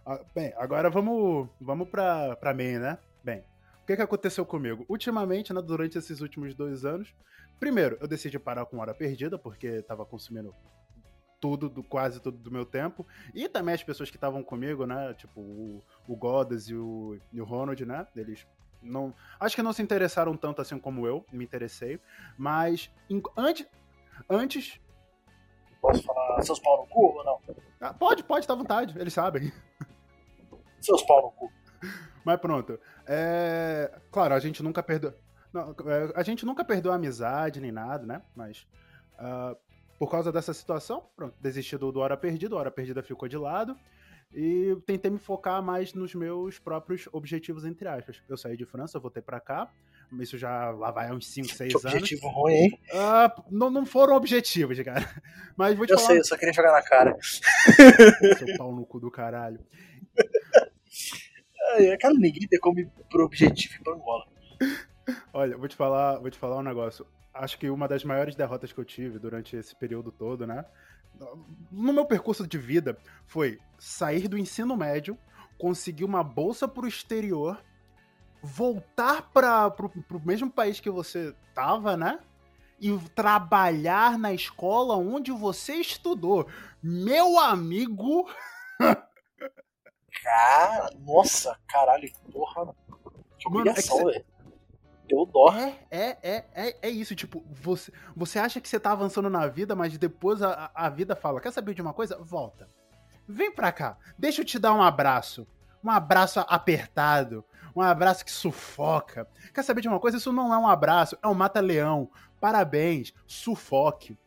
Ah, bem, agora vamos, vamos pra, pra main, né? Bem, o que, que aconteceu comigo? Ultimamente, né, durante esses últimos dois anos, primeiro, eu decidi parar com hora perdida, porque tava consumindo tudo, do, quase tudo do meu tempo. E também as pessoas que estavam comigo, né? Tipo, o, o Godas e o, e o Ronald, né? Eles não. Acho que não se interessaram tanto assim como eu me interessei. Mas em, antes. Antes. Posso falar seus pau no cu ou não? Ah, pode, pode, tá à vontade, eles sabem. Seus pau no cu. Mas pronto. É... Claro, a gente nunca perdeu. Não, é, a gente nunca perdeu a amizade nem nada, né? Mas. Uh, por causa dessa situação, pronto, desisti do, do Hora Perdida, Hora Perdida ficou de lado. E tentei me focar mais nos meus próprios objetivos, entre aspas. Eu saí de França, voltei para cá. Isso já lá vai uns 5, 6 anos. Objetivo ruim, hein? Uh, não, não foram objetivos, cara. Mas vou te eu falar... sei, eu só queria jogar na cara. Seu pau no cu do caralho. Aquela ninguém tem como ir pro objetivo e pra Angola. Olha, vou te falar, vou te falar um negócio acho que uma das maiores derrotas que eu tive durante esse período todo, né? No meu percurso de vida foi sair do ensino médio, conseguir uma bolsa pro exterior, voltar para pro, pro mesmo país que você tava, né? E trabalhar na escola onde você estudou. Meu amigo. Cara, nossa, caralho, porra. Que humilhação, é velho. Deu dó. É, é, é, é, é isso. Tipo, você, você acha que você tá avançando na vida, mas depois a, a vida fala: Quer saber de uma coisa? Volta. Vem pra cá. Deixa eu te dar um abraço. Um abraço apertado. Um abraço que sufoca. Quer saber de uma coisa? Isso não é um abraço, é um mata-leão. Parabéns, sufoque.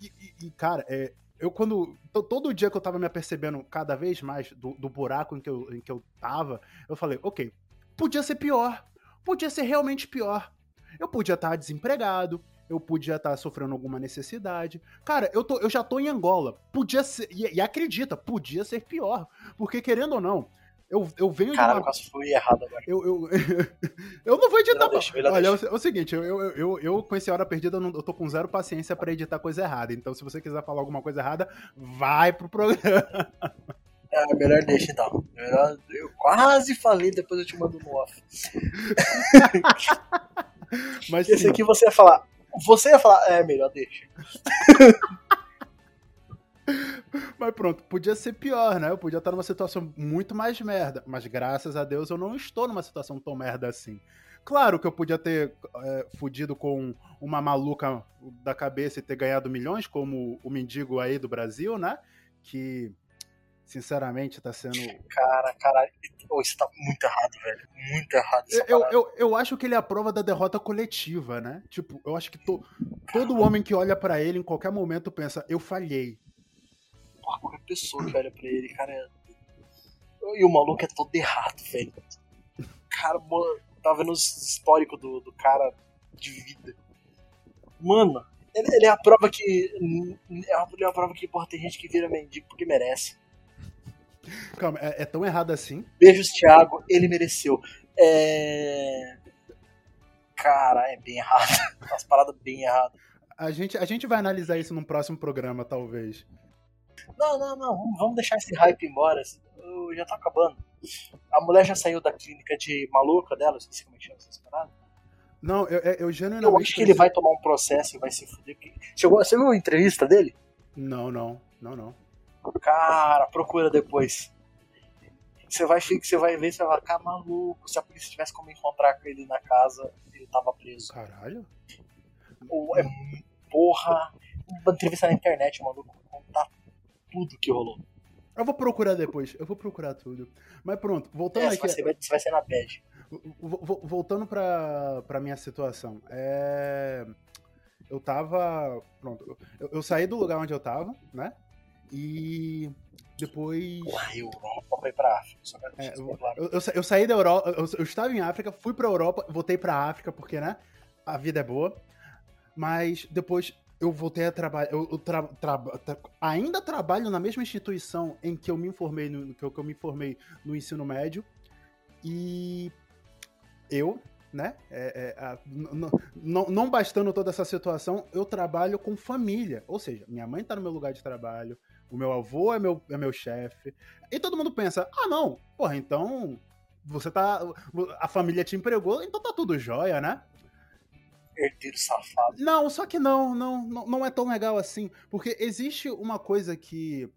E, e, e cara, é, eu quando. Todo dia que eu tava me apercebendo cada vez mais do, do buraco em que, eu, em que eu tava, eu falei, ok, podia ser pior. Podia ser realmente pior. Eu podia estar desempregado, eu podia estar sofrendo alguma necessidade. Cara, eu, tô, eu já tô em Angola. Podia ser. E, e acredita, podia ser pior. Porque, querendo ou não, eu, eu venho Cara, de uma... fui errado agora. Eu, eu, eu não vou editar. Não, deixa, Olha, é o, seguinte, eu, eu, eu, eu, com esse Hora Perdida, eu tô com zero paciência para editar coisa errada. Então, se você quiser falar alguma coisa errada, vai pro programa. É, melhor deixa então. Melhor, eu quase falei, depois eu te mando no off. Mas Esse sim. aqui você ia falar. Você ia falar, é, melhor deixa. Mas pronto, podia ser pior, né? Eu podia estar numa situação muito mais merda. Mas graças a Deus eu não estou numa situação tão merda assim. Claro que eu podia ter é, fudido com uma maluca da cabeça e ter ganhado milhões, como o mendigo aí do Brasil, né? Que, sinceramente, tá sendo. Cara, cara, isso tá muito errado, velho. Muito errado. Eu, eu, eu, acho que ele é a prova da derrota coletiva, né? Tipo, eu acho que to, todo homem que olha para ele em qualquer momento pensa, eu falhei porra, qualquer pessoa que olha pra ele, cara. E o maluco é todo errado, velho. Cara, mano, tava vendo os históricos do, do cara de vida. Mano, ele, ele, é a prova que. É a, ele é prova que, porra, tem gente que vira mendigo porque merece. Calma, é, é tão errado assim? Beijos, Thiago, ele mereceu. É. Cara, é bem errado. Umas paradas bem erradas. A gente, a gente vai analisar isso num próximo programa, talvez. Não, não, não, vamos deixar esse hype embora. Já tá acabando. A mulher já saiu da clínica de maluca dela, esqueci como é que chama essas paradas. Não, eu, eu genuinamente. Eu acho que ele vai tomar um processo e vai se fuder. Chegou, você viu a entrevista dele? Não, não, não, não. Cara, procura depois. Você vai, você vai ver, você vai falar, cara, maluco, se a polícia tivesse como encontrar com ele na casa, ele tava preso. Caralho. Ou é, porra, uma entrevista na internet, maluco, contar tudo que rolou. Eu vou procurar depois, eu vou procurar tudo. Mas pronto, voltando é, aqui. Você vai, vai ser na bad. Voltando pra, pra minha situação. É... Eu tava. Pronto. Eu, eu, saí do lugar onde eu tava, né? E depois. Uai, Europa foi pra África. É, eu, eu, eu, saí da Europa. Eu, eu estava em África, fui pra Europa, voltei pra África, porque, né? A vida é boa. Mas depois eu voltei a trabalhar. Eu, eu tra, tra, tra, ainda trabalho na mesma instituição em que eu me informei no, que eu, que eu me formei no ensino médio. E eu, né? É, é, a, não, não bastando toda essa situação, eu trabalho com família. Ou seja, minha mãe tá no meu lugar de trabalho, o meu avô é meu, é meu chefe. E todo mundo pensa: ah, não, porra, então você tá. A família te empregou, então tá tudo jóia, né? herdeiro safado. Não, só que não, não, não é tão legal assim. Porque existe uma coisa que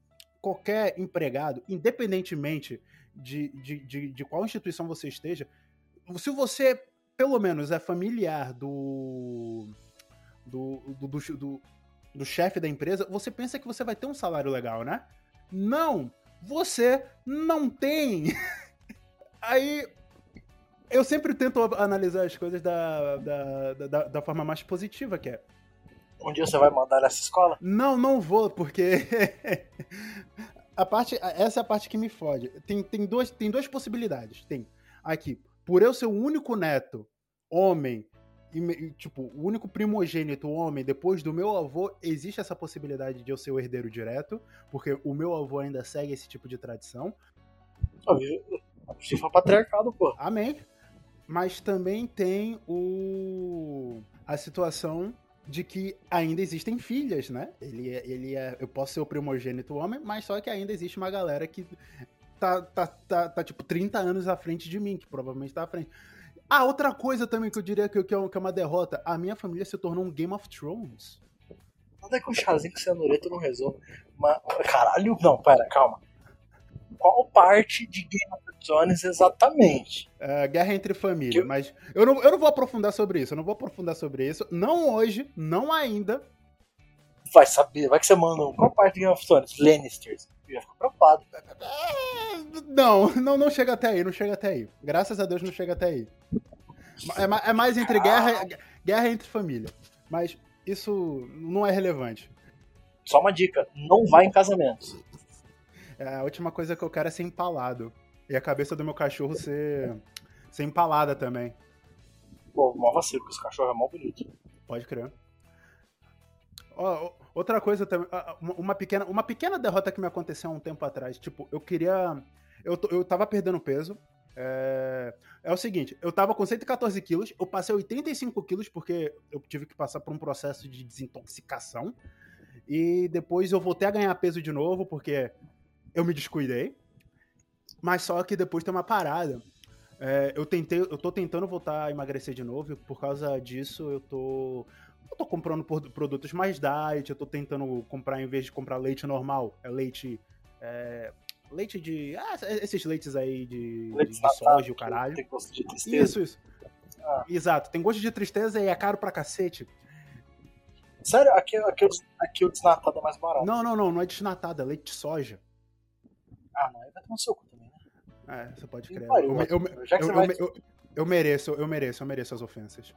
qualquer empregado, independentemente de, de, de, de qual instituição você esteja, se você, pelo menos, é familiar do. do, do, do, do, do chefe da empresa, você pensa que você vai ter um salário legal, né? Não! Você não tem! Aí eu sempre tento analisar as coisas da, da, da, da, forma mais positiva que é. Um dia você vai mandar nessa escola? Não, não vou, porque a parte, essa é a parte que me fode. Tem, tem, duas, tem duas possibilidades. Tem aqui, por eu ser o único neto homem e, tipo, o único primogênito homem depois do meu avô, existe essa possibilidade de eu ser o herdeiro direto, porque o meu avô ainda segue esse tipo de tradição. Se for patriarcado, pô. Amém mas também tem o a situação de que ainda existem filhas, né? Ele é, ele é, eu posso ser o primogênito homem, mas só que ainda existe uma galera que tá, tá, tá, tá tipo 30 anos à frente de mim, que provavelmente tá à frente. Ah, outra coisa também que eu diria que, que, é, que é uma derrota, a minha família se tornou um Game of Thrones. Nada com chazinho com cianureto não resolve. Mas, caralho, não, pera, calma. qual parte de Game of Thrones exatamente. É, guerra entre família, que... mas eu não, eu não vou aprofundar sobre isso, eu não vou aprofundar sobre isso, não hoje, não ainda. Vai saber, vai que você manda qual parte de Game of Thrones? Lannisters. Ia ficar preocupado. Não, não, não chega até aí, não chega até aí. Graças a Deus não chega até aí. É, é mais entre guerra, guerra entre família. Mas isso não é relevante. Só uma dica, não vá em casamentos. É, a última coisa que eu quero é ser empalado. E a cabeça do meu cachorro ser, ser empalada também. Pô, mó vacilo, porque esse cachorro é mó bonito. Pode crer. Outra coisa também, uma pequena, uma pequena derrota que me aconteceu há um tempo atrás. Tipo, eu queria. Eu, eu tava perdendo peso. É, é o seguinte, eu tava com 114 quilos, eu passei 85 quilos porque eu tive que passar por um processo de desintoxicação. E depois eu voltei a ganhar peso de novo, porque eu me descuidei. Mas só que depois tem uma parada. É, eu tentei, eu tô tentando voltar a emagrecer de novo, e por causa disso eu tô. Eu tô comprando produtos mais diet, eu tô tentando comprar, em vez de comprar leite normal, é leite. É, leite de. Ah, esses leites aí de, leite de, de soja, o caralho. Tem gosto de tristeza. Isso, isso. Ah. Exato, tem gosto de tristeza e é caro pra cacete. Sério, aqui, aqui, aqui o desnatado é mais barato. Não, não, não, não é desnatado, é leite de soja. Ah, não, aí vai tomar seu cu também, né? É, você pode crer. Eu, eu, eu, eu, mereço, eu mereço, eu mereço as ofensas.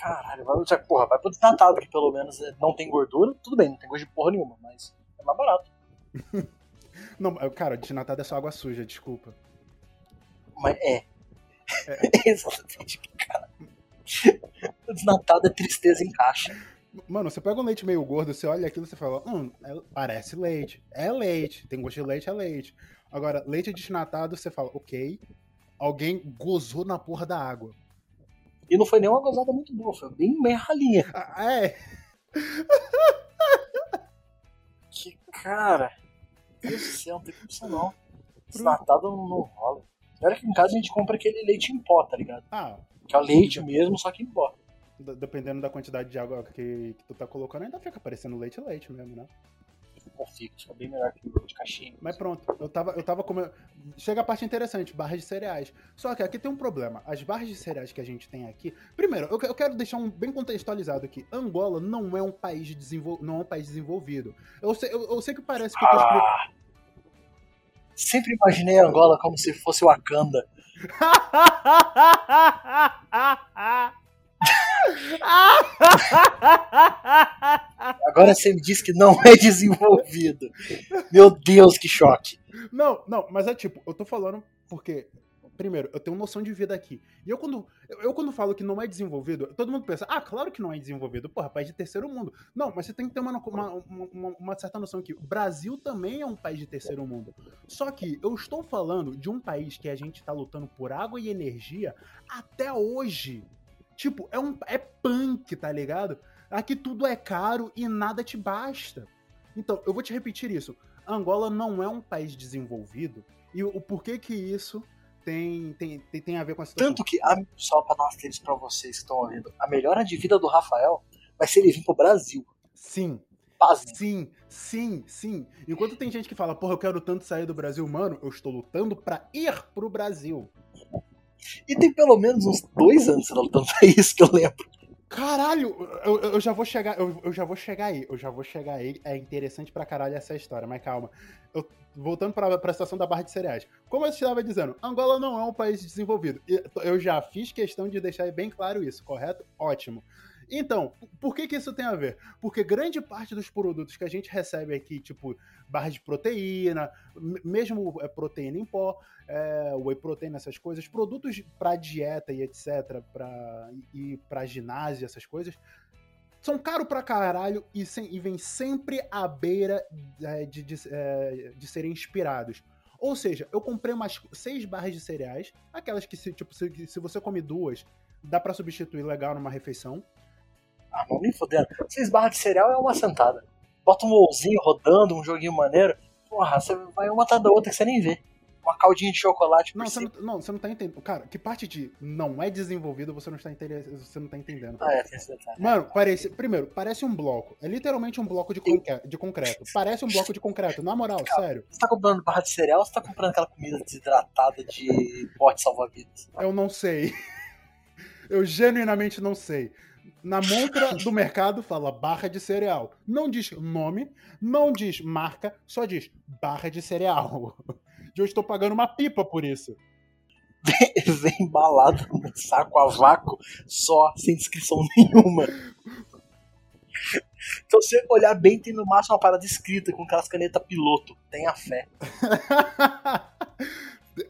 Caralho, vai, já, porra, vai pro desnatado, que pelo menos é, não tem gordura, tudo bem, não tem gosto de porra nenhuma, mas é mais barato. não, cara, desnatado é só água suja, desculpa. Mas é. é. Exatamente, cara. Desnatado é tristeza em caixa. Mano, você pega um leite meio gordo, você olha aquilo e você fala, hum, é, parece leite. É leite. Tem gosto de leite, é leite. Agora, leite desnatado, você fala, ok, alguém gozou na porra da água. E não foi nem uma gozada muito boa, foi bem meia ralinha. Ah, é. que cara. Meu Deus do céu, não tem condição não. Desnatado não rola. Olha que em casa a gente compra aquele leite em pó, tá ligado? Ah. Que é o leite mesmo, só que em pó dependendo da quantidade de água que, que tu tá colocando, ainda fica parecendo leite leite mesmo, né? Fica, fica bem melhor que o de caixinha. Mas pronto, eu tava, eu tava comendo. Chega a parte interessante, barras de cereais. Só que aqui tem um problema. As barras de cereais que a gente tem aqui. Primeiro, eu, eu quero deixar um bem contextualizado aqui. Angola não é um país de desenvol... não é um país desenvolvido. Eu sei, eu, eu sei que parece que eu tô ah, Sempre imaginei Angola como se fosse Wakanda. Agora você me diz que não é desenvolvido. Meu Deus, que choque. Não, não, mas é tipo, eu tô falando porque primeiro, eu tenho noção de vida aqui. E eu quando, eu, eu, quando falo que não é desenvolvido, todo mundo pensa, ah, claro que não é desenvolvido. Porra, país de terceiro mundo. Não, mas você tem que ter uma, uma, uma, uma, certa noção que o Brasil também é um país de terceiro mundo. Só que eu estou falando de um país que a gente tá lutando por água e energia até hoje. Tipo, é, um, é punk, tá ligado? Aqui tudo é caro e nada te basta. Então, eu vou te repetir isso. Angola não é um país desenvolvido. E o porquê que isso tem, tem, tem, tem a ver com a situação. Tanto que, a, só pra dar umas pra vocês que estão ouvindo, a melhora de vida do Rafael vai ser ele vir pro Brasil. Sim. Sim, sim, sim. Enquanto tem gente que fala, porra, eu quero tanto sair do Brasil, mano, eu estou lutando para ir pro Brasil. E tem pelo menos uns dois anos que ela lutando pra isso que eu lembro. Caralho, eu, eu já vou chegar, eu, eu, já vou chegar aí, eu já vou chegar aí. É interessante pra caralho essa história, mas calma. Eu, voltando pra, pra situação da barra de cereais. Como eu estava dizendo, Angola não é um país desenvolvido. Eu já fiz questão de deixar bem claro isso, correto? Ótimo. Então, por que, que isso tem a ver? Porque grande parte dos produtos que a gente recebe aqui, tipo barra de proteína, mesmo é, proteína em pó, é, whey protein, essas coisas, produtos para dieta e etc, pra, e para ginásio, essas coisas, são caros pra caralho e, sem, e vêm sempre à beira é, de, de, é, de serem inspirados. Ou seja, eu comprei umas seis barras de cereais, aquelas que, se, tipo, se, se você come duas, dá para substituir legal numa refeição. Ah, não me fodendo. Seis barras de cereal é uma sentada. Bota um WoWzinho rodando, um joguinho maneiro. Porra, você vai uma atrás da outra que você nem vê. uma caldinha de chocolate Não, você não, não, você não tá entendendo. Cara, que parte de não é desenvolvido você não está entendendo. Você não tá entendendo. Ah, é, tem detalhe. Mano, parece. Primeiro, parece um bloco. É literalmente um bloco de, de concreto. Parece um bloco de concreto, na moral, sério. Você tá comprando barra de cereal ou você tá comprando aquela comida desidratada de pote salva-vidas? Eu não sei. Eu genuinamente não sei. Na montra do mercado fala barra de cereal. Não diz nome, não diz marca, só diz barra de cereal. E eu estou pagando uma pipa por isso. Vem embalado num saco a vácuo, só, sem descrição nenhuma. Então, se você olhar bem, tem no máximo uma parada escrita com aquelas canetas piloto. Tenha fé.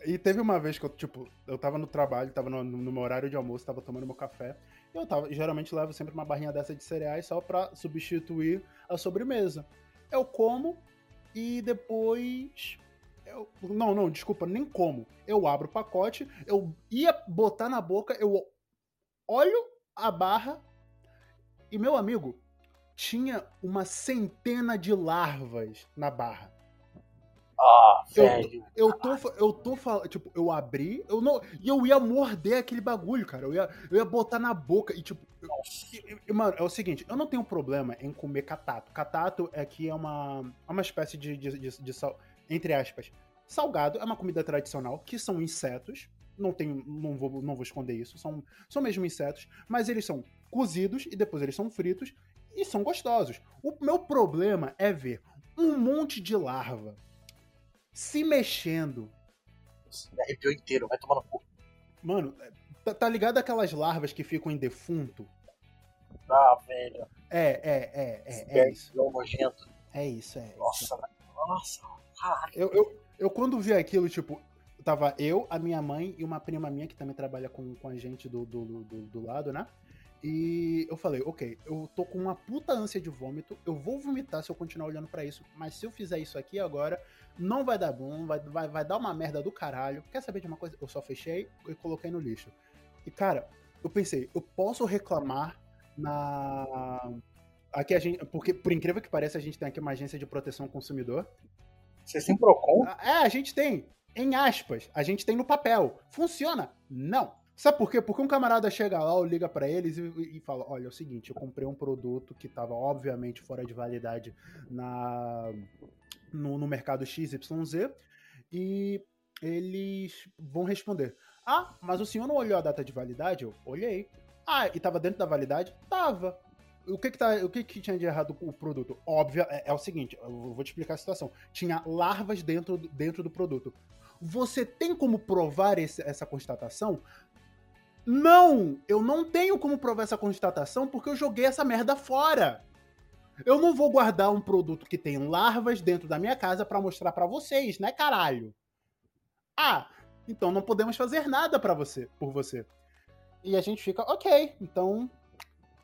e teve uma vez que eu, tipo, eu tava no trabalho, tava no, no meu horário de almoço, tava tomando meu café. Eu tava, geralmente levo sempre uma barrinha dessa de cereais só pra substituir a sobremesa. Eu como e depois. Eu, não, não, desculpa, nem como. Eu abro o pacote, eu ia botar na boca, eu olho a barra e meu amigo tinha uma centena de larvas na barra. Ah, Eu- velho. Eu tô, eu tô falando, tipo, eu abri, eu não, e eu ia morder aquele bagulho, cara. Eu ia, eu ia botar na boca e, tipo, eu- mano, é o seguinte, eu não tenho problema em comer catato. Catato é que é uma, é uma espécie de, de, de, de sal, entre aspas, salgado, é uma comida tradicional, que são insetos. Não tenho, não vou, não vou esconder isso, são, são mesmo insetos, mas eles são cozidos e depois eles são fritos e são gostosos. O meu problema é ver um monte de larva se mexendo Me arrepiou inteiro, vai tomar no cu. Mano, tá, tá ligado aquelas larvas que ficam em defunto? Ah, velho. É, é, é, é, é Velho, isso. nojento. É isso, é. isso. Nossa, velho. Nossa, caralho. Eu, eu, eu quando vi aquilo, tipo, tava eu, a minha mãe e uma prima minha que também trabalha com, com a gente do, do, do, do lado, né? E eu falei, ok, eu tô com uma puta ânsia de vômito, eu vou vomitar se eu continuar olhando pra isso, mas se eu fizer isso aqui agora, não vai dar bom, vai, vai, vai dar uma merda do caralho. Quer saber de uma coisa? Eu só fechei e coloquei no lixo. E cara, eu pensei, eu posso reclamar na. Aqui a gente. Porque, por incrível que pareça, a gente tem aqui uma agência de proteção ao consumidor. Vocês têm Procon? É, a gente tem. Em aspas, a gente tem no papel. Funciona? Não. Sabe por quê? Porque um camarada chega lá ou liga pra eles e, e fala: Olha, é o seguinte, eu comprei um produto que tava obviamente fora de validade na, no, no mercado XYZ e eles vão responder: Ah, mas o senhor não olhou a data de validade? Eu olhei. Ah, e tava dentro da validade? Tava. O que que, tá, o que que tinha de errado com o produto? Óbvio, é, é o seguinte, eu vou te explicar a situação. Tinha larvas dentro, dentro do produto. Você tem como provar esse- essa constatação? Não! Eu não tenho como provar essa constatação porque eu joguei essa merda fora. Eu não vou guardar um produto que tem larvas dentro da minha casa pra mostrar pra vocês, né, caralho? Ah, então não podemos fazer nada pra você, por você. E a gente fica, ok, então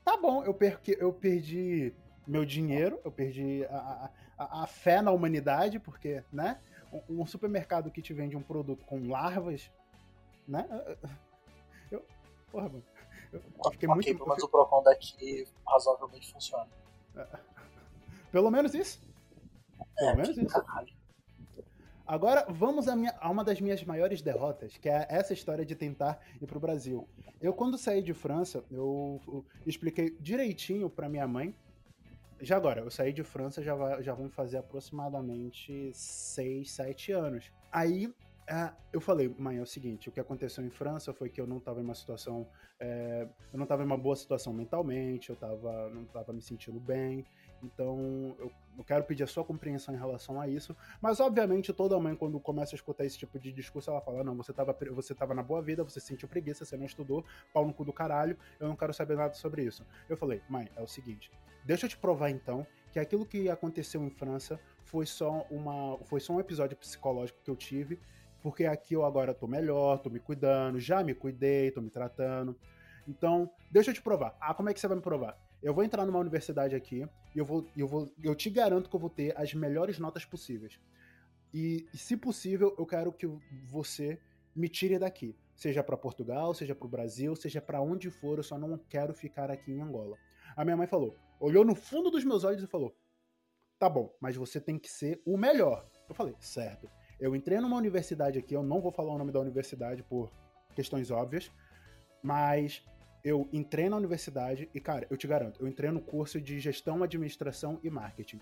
tá bom, eu, perque, eu perdi meu dinheiro, eu perdi a, a, a fé na humanidade, porque, né? Um, um supermercado que te vende um produto com larvas, né? Eu. Porra, mano. Eu fiquei ok, muito. menos o Procon daqui razoavelmente funciona. Pelo menos isso. Pelo É, menos isso. Agora vamos a, minha- a uma das minhas maiores derrotas, que é essa história de tentar ir pro Brasil. Eu, quando saí de França, eu, eu expliquei direitinho pra minha mãe. Já agora, eu saí de França já, vai, já vão fazer aproximadamente 6, 7 anos. Aí ah, eu falei, mãe, é o seguinte: o que aconteceu em França foi que eu não tava em uma situação. é, eu não tava em uma boa situação mentalmente, eu tava, não tava me sentindo bem. Então, eu, eu quero pedir a sua compreensão em relação a isso. Mas, obviamente, toda mãe, quando começa a escutar esse tipo de discurso, ela fala: Não, você tava, pre- você tava na boa vida, você sentiu preguiça, você não estudou, pau no cu do caralho, eu não quero saber nada sobre isso. Eu falei: Mãe, é o seguinte, deixa eu te provar então que aquilo que aconteceu em França foi só, uma, foi só um episódio psicológico que eu tive, porque aqui eu agora tô melhor, tô me cuidando, já me cuidei, tô me tratando. Então, deixa eu te provar. Ah, como é que você vai me provar? Eu vou entrar numa universidade aqui e eu vou, eu vou, eu te garanto que eu vou ter as melhores notas possíveis. E, e, se possível, eu quero que você me tire daqui, seja para Portugal, seja para o Brasil, seja para onde for, eu só não quero ficar aqui em Angola. A minha mãe falou, olhou no fundo dos meus olhos e falou: "Tá bom, mas você tem que ser o melhor". Eu falei: "Certo". Eu entrei numa universidade aqui, eu não vou falar o nome da universidade por questões óbvias, mas eu entrei na universidade e, cara, eu te garanto, eu entrei no curso de gestão, administração e marketing.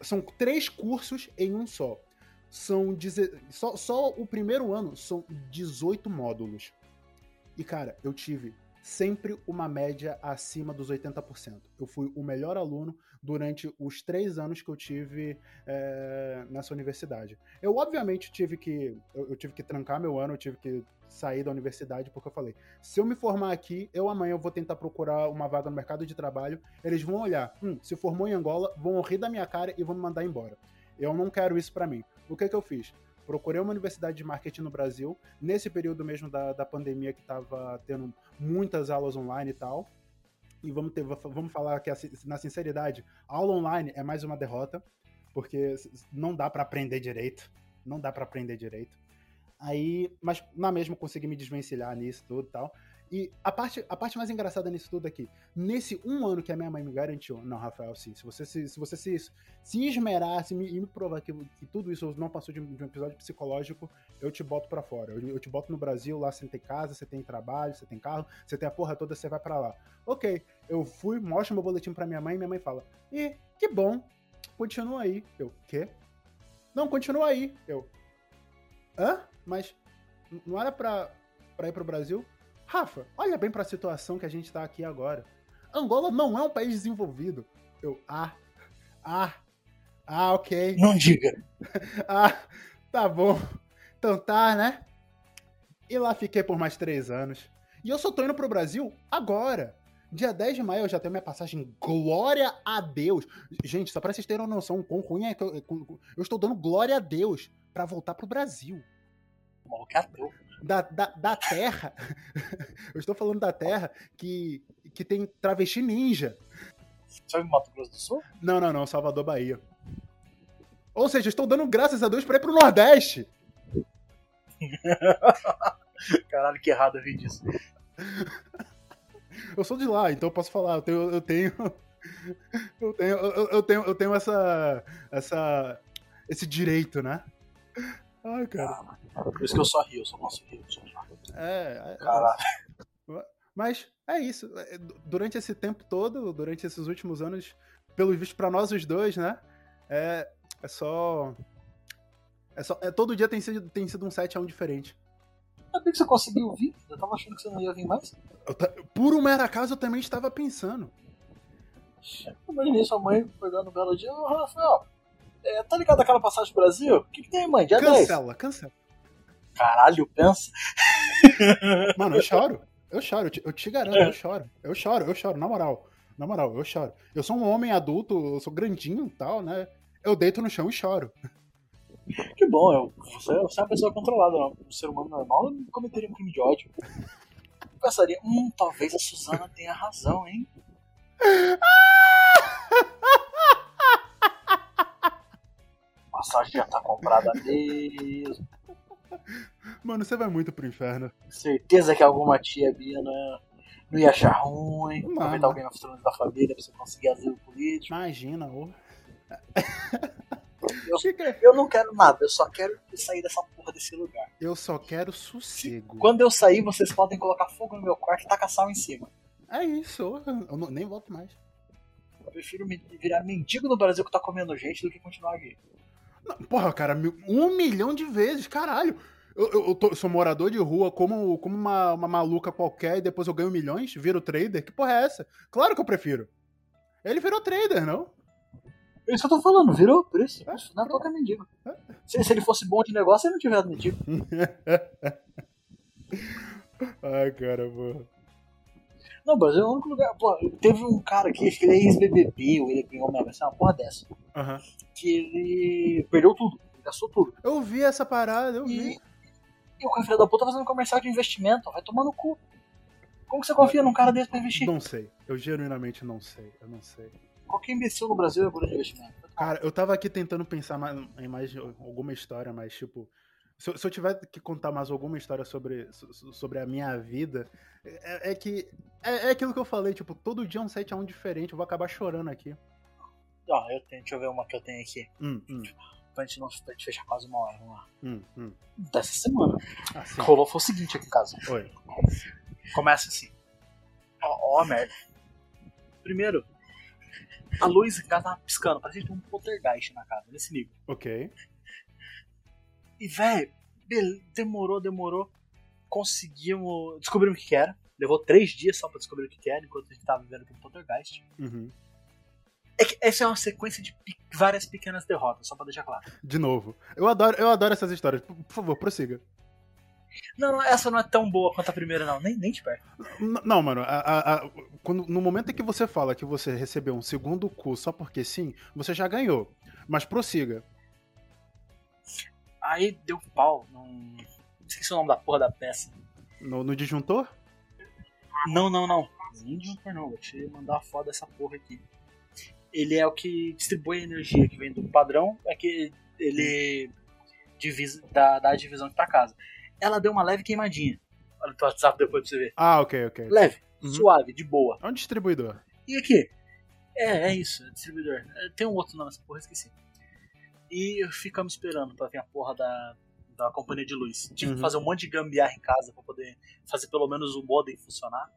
São três cursos em um só. São deze... só, só o primeiro ano são 18 módulos. E, cara, eu tive sempre uma média acima dos 80%. Eu fui o melhor aluno durante os três anos que eu tive é, nessa universidade. Eu, obviamente, tive que. Eu, eu, tive que trancar meu ano, eu tive que sair da universidade, porque eu falei: se eu me formar aqui, eu amanhã vou tentar procurar uma vaga no mercado de trabalho. Eles vão olhar, hum, se formou em Angola, vão rir da minha cara e vão me mandar embora. Eu não quero isso para mim. O que, que eu fiz? Procurei uma universidade de marketing no Brasil, nesse período mesmo da, da pandemia que estava tendo muitas aulas online e tal. E vamos, ter, vamos falar que, na sinceridade, aula online é mais uma derrota, porque não dá para aprender direito. Não dá para aprender direito. Aí, mas na mesma consegui me desvencilhar nisso tudo e tal. E a parte, a parte mais engraçada nisso tudo aqui, nesse um ano que a minha mãe me garantiu, não, Rafael, sim, se você se, se, você se, se esmerar se me, e me provar que, que tudo isso não passou de de um episódio psicológico, eu te boto para fora. Eu, eu, te boto no Brasil, lá você tem casa, você tem trabalho, você tem carro, você tem a porra toda, você vai para lá. Ok, eu fui, mostro meu boletim para minha mãe e minha mãe fala, e que bom, continua aí. Eu, quê? Não, continua aí. Eu, hã? Mas não era pra, pra ir pro Brasil? Rafa, olha bem para a situação que a gente está aqui agora. Angola não é um país desenvolvido. Eu, ah, ah, ah, ok. Não diga. ah, tá bom. Então tá, né? E lá fiquei por mais três anos. E eu só tô indo pro Brasil agora. Dia 10 de maio eu já tenho minha passagem. Glória a Deus! Gente, só pra vocês terem uma noção, o quão ruim é que eu, eu estou dando glória a Deus para voltar pro Brasil. O maluco é ateu da, da, da Terra. eu estou falando da Terra que, que tem travesti ninja. Sabe Mato Grosso do Sul? Não, não, não. Salvador, Bahia. Ou seja, estou dando graças a Deus para ir pro Nordeste. Caralho, que errado eu vi disso. Eu sou de lá, então eu posso falar. Eu tenho. Eu tenho. Eu tenho, eu, eu tenho, eu tenho essa, essa, esse direito, né? Ai, cara. Ah, por isso que eu só rio, eu só posso rir. É, é. Caralho. Mas é isso. É, durante esse tempo todo, durante esses últimos anos, pelo visto para nós os dois, né? É, é só. É só. É, todo dia tem sido, tem sido um 7 a 1 diferente. Sabia que você conseguiu vir? Eu tava achando que você não ia vir mais. por um mero acaso eu também estava pensando. Imaginei sua mãe acordando no belo dia, ô Rafael, é, tá ligado aquela passagem do Brasil? O que, que tem, mãe? Dia cancela, 10. cancela. Caralho, pensa. Mano, eu choro. Eu choro, eu te, eu te garanto, é. eu choro. Eu choro, eu choro, na moral. Na moral, eu choro. Eu sou um homem adulto, eu sou grandinho e tal, né? Eu deito no chão e choro. Que bom, eu, você, você é uma pessoa controlada. Um ser humano normal não cometeria um crime de ódio. Eu pensaria, hum, talvez a Suzana tenha razão, hein? passagem já tá comprada mesmo. Mano, você vai muito pro inferno. Certeza que alguma tia Bia não, não ia achar ruim. Mano. Aproveitar alguém na futura da família pra você conseguir asilo político. Imagina, ô. Eu, eu, não quero nada, eu só quero sair dessa porra desse lugar. Eu só quero sossego. Quando eu sair, vocês podem colocar fogo no meu quarto e tacar sal em cima. É isso, eu não, nem volto mais. Eu prefiro virar mendigo no Brasil que tá comendo gente do que continuar aqui. Porra, cara, um milhão de vezes, caralho. Eu, eu, eu, tô, eu, sou morador de rua como, como uma, uma maluca qualquer e depois eu ganho milhões, viro trader? Que porra é essa? Claro que eu prefiro. Ele virou trader, não? É isso que eu tô falando, virou, por isso. É, não é é mendigo. É. Se, se, ele fosse bom de negócio, ele não tivesse mendigo. Ai, cara, porra. Não, Brasil é o único lugar. Pô, teve um cara aqui, acho que ele é ex-BBB, ou ele ganhou uma uma porra dessa. Uhum. Que ele perdeu tudo, gastou tudo. Eu vi essa parada, eu e, vi. E o filho da puta fazendo comercial de investimento, vai tomar no cu. Como que você confia num cara desse pra investir? Não sei, eu genuinamente não sei, eu não sei. Qualquer imbecil no Brasil é por investimento. Cara, eu tava aqui tentando pensar mais, em mais alguma história, mas tipo, se eu, se eu, tiver que contar mais alguma história sobre, sobre a minha vida, é, é que. É, é, aquilo que eu falei, tipo, todo dia é um 7 a 1 diferente, eu vou acabar chorando aqui. Ah, eu tenho, deixa eu ver uma que eu tenho aqui. Hum, hum. pra gente, não, pra gente fechar quase uma hora, vamos lá. Hum, hum. Dessa semana. Ah, sim. rolou foi o seguinte aqui em casa. Oi. Começa assim. Ó, ó a merda. Primeiro, a luz em casa tava piscando, parecia que tinha um poltergeist na casa, nesse nível. Ok. E, velho, demorou, demorou. Conseguimos. Descobrimos o que, que era. Levou três dias só pra descobrir o que, que era, enquanto a gente tava vivendo com o poltergeist. Uhum. É que essa é uma sequência de pe- várias pequenas derrotas, só pra deixar claro. De novo. Eu adoro, eu adoro essas histórias. Por, por favor, prossiga. Não, não, essa não é tão boa quanto a primeira, não. Nem, nem de perto. N- Não, mano, a- a- a- quando, no momento em que você fala que você recebeu um segundo cu só porque sim, você já ganhou. Mas prossiga. Aí deu pau num. Esqueci o nome da porra da peça. No, no disjuntor? Não, não, não. Nem um não. Vou te mandar uma foto dessa porra aqui. Ele é o que distribui a energia que vem do padrão, é que ele divisa, dá, dá a divisão pra casa. Ela deu uma leve queimadinha. Olha o teu WhatsApp depois pra você ver. Ah, ok, ok. Leve, Uhum. suave, de boa. É um distribuidor. E aqui? É, é isso, é distribuidor. É, Tem um outro nome essa porra, esqueci. E ficamos esperando pra vir a porra da, da companhia de luz. Tive Uhum. que fazer um monte de gambiarra em casa pra poder fazer pelo menos o modem funcionar.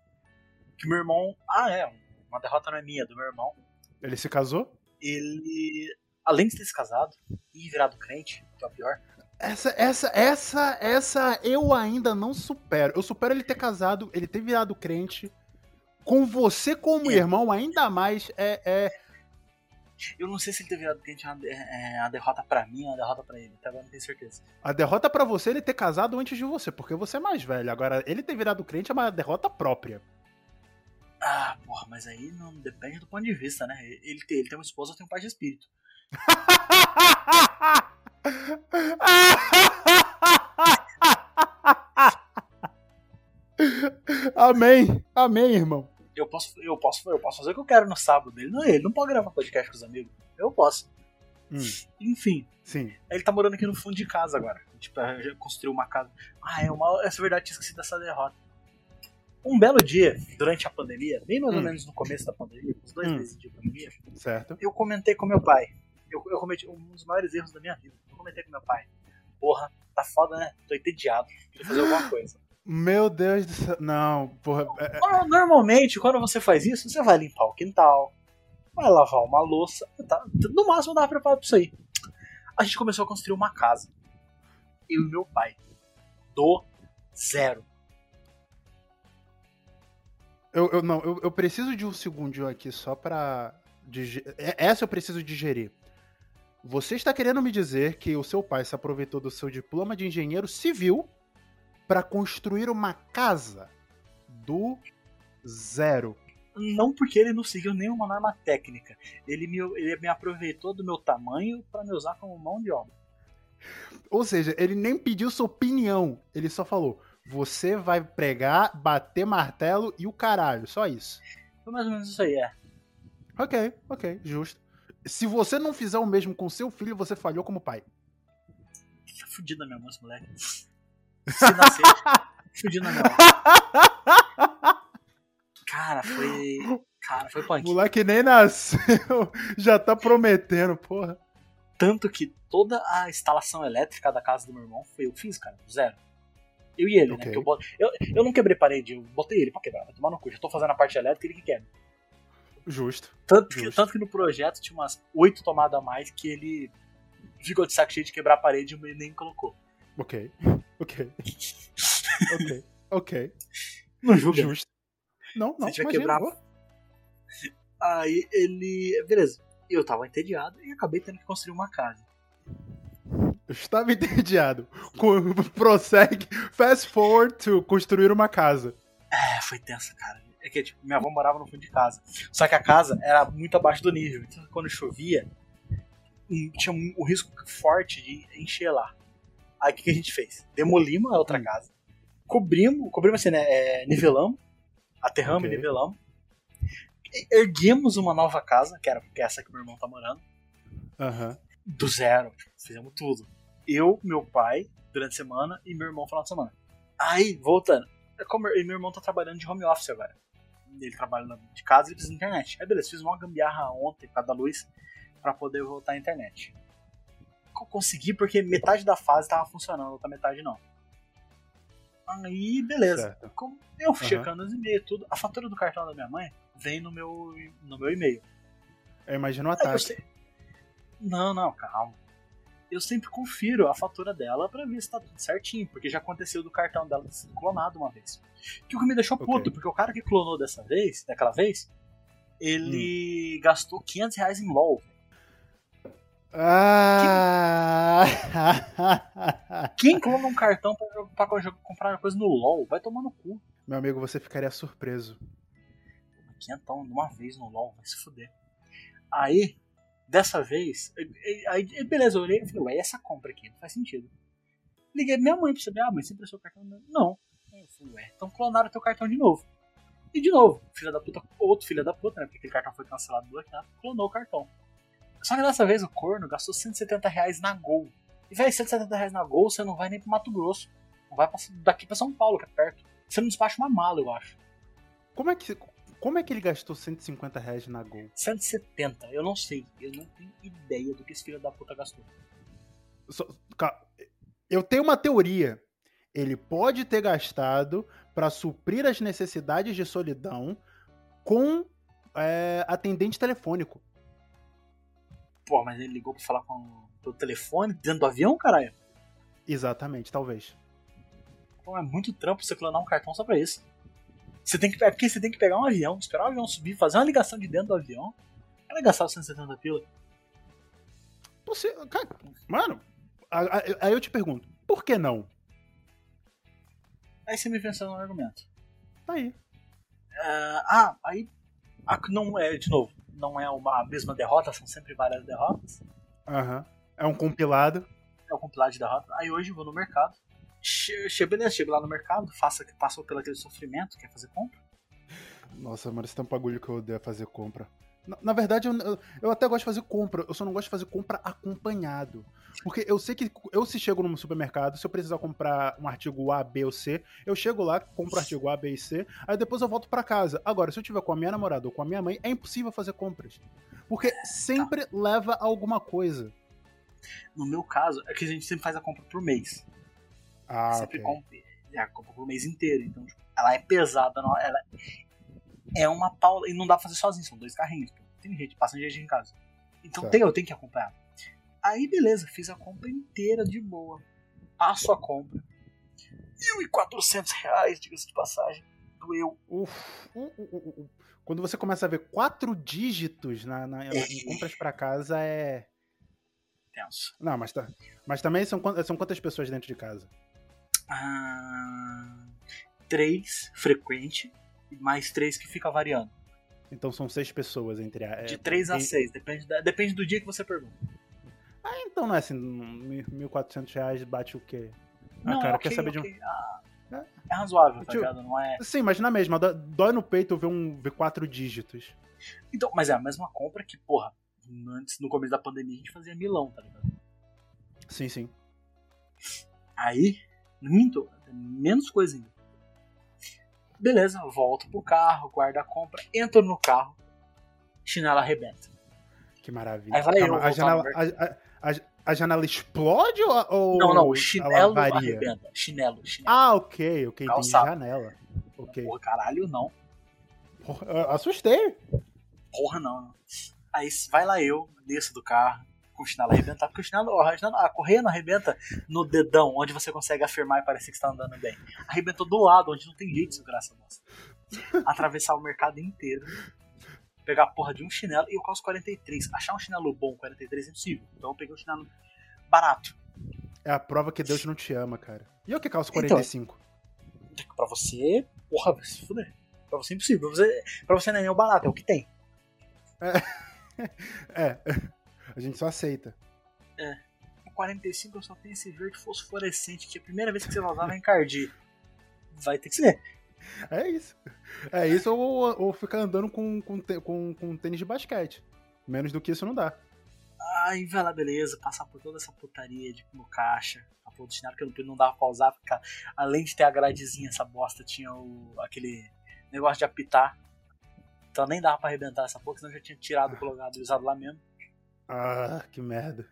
Que meu irmão. Ah, é, uma derrota não é minha, é do meu irmão. Ele se casou? Ele, além de ter se casado e virado crente, que é o pior, Essa, essa, essa, essa eu ainda não supero. Eu supero ele ter casado, ele ter virado crente. Com você como É. irmão, ainda mais é, é. Eu não sei se ele ter virado crente é de- é uma derrota pra mim ou uma derrota pra ele, até agora não tenho certeza. A derrota pra você é ele ter casado antes de você, porque você é mais velho. Agora, ele ter virado crente é uma derrota própria. Ah, porra, mas aí não depende do ponto de vista, né? Ele tem, ele tem uma esposa, eu tenho um pai de espírito. Amém. Amém, irmão. Eu posso, eu posso, eu posso fazer o que eu quero no sábado dele. Não, ele não pode gravar podcast com os amigos. Eu posso. Hum, Enfim, sim. ele tá morando aqui no fundo de casa agora. Tipo, já construiu uma casa. Ah, é uma. Essa é verdade, tinha esquecido dessa derrota. Um belo dia, durante a pandemia, bem mais ou Hum. menos no começo da pandemia, uns dois Hum. meses de pandemia, Certo. eu comentei com meu pai. Eu, eu cometi um dos maiores erros da minha vida. Eu comentei com meu pai. Porra, tá foda, né? Tô entediado. Queria fazer alguma coisa. Meu Deus do céu. Não, porra. é- é- Nor- Normalmente, quando você faz isso, você vai limpar o quintal, vai lavar uma louça. Tá, no máximo, tava preparado pra isso aí. A gente começou a construir uma casa. Eu e meu pai. Do zero. Eu, eu, não, eu, eu preciso de um segundinho aqui só pra. digi- é- Essa eu preciso digerir. Você está querendo me dizer que o seu pai se aproveitou do seu diploma de engenheiro civil pra construir uma casa do zero? Não porque ele não seguiu nenhuma norma técnica. Ele me, ele me aproveitou do meu tamanho pra me usar como mão de obra. Ou seja, ele nem pediu sua opinião. Ele só falou: você vai pregar, bater martelo e o caralho. Só isso. Foi mais ou menos isso aí, é. Ok, ok, justo. Se você não fizer o mesmo com seu filho, você falhou como pai. Tá fudido na minha mão, esse moleque. Se nascer, fudido na minha mão. Cara, foi. Cara, foi punk. Moleque nem nasceu, já tá prometendo, porra. Tanto que toda a instalação elétrica da casa do meu irmão foi eu que fiz, cara, zero. Eu e ele, né? Ok. Porque eu, eu, eu não quebrei parede, eu botei ele pra quebrar, vai tomar no cu. Já tô fazendo a parte elétrica ele que quebra. Justo. Tanto que, Justo. tanto que no projeto tinha umas oito tomadas a mais que ele ficou de saco cheio de quebrar a parede e nem colocou. Ok, ok. ok, ok. Não julga. Justo. Não, não, tiver imagina, quebrar- pô. Aí ele. Beleza. Eu tava entediado e acabei tendo que construir uma casa. Eu estava entediado. Co- Prossegue, fast forward to construir uma casa. É, foi tensa, cara. É que, tipo, minha avó morava no fundo de casa. Só que a casa era muito abaixo do nível. Então, quando chovia, hum, tinha um, um risco forte de encher lá. Aí, o que, que a gente fez? Demolimos a outra Hum. casa. Cobrimos, cobrimos assim, né? é, nivelamos. Aterramos Ok. e nivelamos. Erguemos uma nova casa, que era que é essa que meu irmão tá morando. Aham. Do zero. Fizemos tudo. Eu, meu pai, durante a semana, e meu irmão final de semana. Aí, voltando. É como- e meu irmão tá trabalhando de home office agora. Ele trabalha de casa e precisa de internet. Aí beleza, fiz uma gambiarra ontem por causa da luz pra poder voltar à internet. Eu consegui porque metade da fase tava funcionando, outra metade não. Aí, beleza. Certo. Como eu fui checando os e-mails, tudo. A fatura do cartão da minha mãe vem no meu, no meu e-mail. Eu imagino o eu ataque. sei- Não, não, calma. Eu sempre confiro a fatura dela pra ver se tá tudo certinho, porque já aconteceu do cartão dela ter sido clonado uma vez. Que o que me deixou puto, porque o cara que clonou dessa vez, daquela vez, ele gastou 500 reais em LOL. Ah! Quem clona um cartão pra, pra co- comprar coisa no LOL? Vai tomar no cu. Meu amigo, você ficaria surpreso. Quinhentão de uma vez no LOL, vai se fuder. Aí, dessa vez, aí, beleza, eu olhei e falei, ué, essa compra aqui? Não faz sentido. Liguei minha mãe pra saber, ah, mãe, você emprestou o cartão? Não. Aí Eu falei, ué, então clonaram teu cartão de novo. E de novo, filha da puta, outro filho da puta, né? Porque aquele cartão foi cancelado, bloqueado, clonou o cartão. Só que dessa vez o corno gastou 170 reais na Gol. E, velho, 170 reais na Gol, você não vai nem pro Mato Grosso. Não vai pra- daqui pra São Paulo, que é perto. Você não despacha uma mala, eu acho. Como é que, como é que ele gastou 150 reais na Gol? 170, eu não sei. Eu não tenho ideia do que esse filho da puta gastou. Eu tenho uma teoria. Ele pode ter gastado para suprir as necessidades de solidão com é, atendente telefônico. Pô, mas ele ligou pra falar com pelo telefone dentro do avião, caralho? Exatamente, talvez. Pô, é muito trampo você clonar um cartão só pra isso. Você tem que, é porque você tem que pegar um avião, esperar o avião subir, fazer uma ligação de dentro do avião. Ela gastar os 170 pila. Você, cara, mano, aí eu te pergunto, por que não? Aí você me venceu no argumento. Tá aí. Ah, ah, aí. ah, não é, de novo, não é uma mesma derrota, são sempre várias derrotas. Aham. É um compilado. é o compilado de derrota. Aí hoje eu vou no mercado. Che, beleza, chego lá no mercado, faço, passo pelo aquele sofrimento, quer fazer compra. Nossa, mano, um bagulho que eu odeio fazer compra. Na, na verdade, eu, eu, eu até gosto de fazer compra, eu só não gosto de fazer compra acompanhado. Porque eu sei que eu se chego num supermercado, se eu precisar comprar um artigo A, B ou C, eu chego lá, compro o artigo A, B e C, aí depois eu volto pra casa. Agora, se eu tiver com a minha namorada ou com a minha mãe, é impossível fazer compras. Porque sempre leva alguma coisa. No meu caso, é que a gente sempre faz a compra por mês. Ah, sempre ok. compra, é, a compra por mês inteiro. Então, tipo, ela é pesada, não, ela é uma paula. E não dá pra fazer sozinho, são dois carrinhos. pô. Tem gente, passa gente em casa. Então Certo. tem, eu tenho que acompanhar. Aí, beleza, fiz a compra inteira de boa. Passo a compra. 1.400 reais, diga-se de passagem. Doeu. Uf, uh, uh, uh. Quando você começa a ver quatro dígitos na, na- em compras pra casa, é. Tenso. Não, mas, tá, mas também são, são quantas pessoas dentro de casa? Ah, três frequente e mais três que fica variando. Então são seis pessoas entre a. é, De três a em- seis, depende, da- depende do dia que você pergunta. Ah, então não é assim, mil- 1.400 reais bate o quê? Ah, Não, cara, é ok, quer saber de um. Ah, É. é razoável, tá ligado? Não é. Sim, mas na mesma, dó- dói no peito ver, um, ver quatro dígitos. Então, mas é a mesma compra que, porra, antes, no começo da pandemia, a gente fazia milão, tá ligado? Sim, sim. Aí, minto, menos coisa ainda. Beleza, volto pro carro, guardo a compra, entro no carro, chinela arrebenta. Que maravilha. Aí vai eu a, janela, a- a- a janela explode ou, não, não, o chinelo arrebenta. Chinelo, chinelo. Ah, ok, ok. Calçado. Janela. Ok. Porra, caralho, não. Porra, assustei. Porra, não. Aí vai lá eu, desço do carro, com o chinelo arrebentado, porque o chinelo, a chinelo- a correia não arrebenta no dedão, onde você consegue afirmar e parecer que está andando bem. Arrebentou do lado, onde não tem jeito, seu graça moça. Atravessar o mercado inteiro, pegar a porra de um chinelo e eu calço 43. Achar um chinelo bom 43 é impossível. Então eu peguei um chinelo barato. É a prova que Deus não te ama, cara. E eu que calço Então. 45? Pra você, porra, vai se fuder. Pra você é impossível. Pra você, pra você não é nem o barato, é o que tem. É, a gente só aceita. O 45 eu só tenho esse verde fosforescente, que a primeira vez que você vai usar vai encardir. Vai ter que ser. É isso. É isso ou, ou ficar andando com, com, com, com tênis de basquete. Menos do que isso não dá. Aí vai lá, beleza, passar por toda essa putaria de no caixa, a porra do chinelo que não, não dava pra usar, porque além de ter a gradezinha, essa bosta tinha o, aquele negócio de apitar. Então nem dava pra arrebentar essa porra, senão eu já tinha tirado, colocado e usado lá mesmo. Ah, que merda.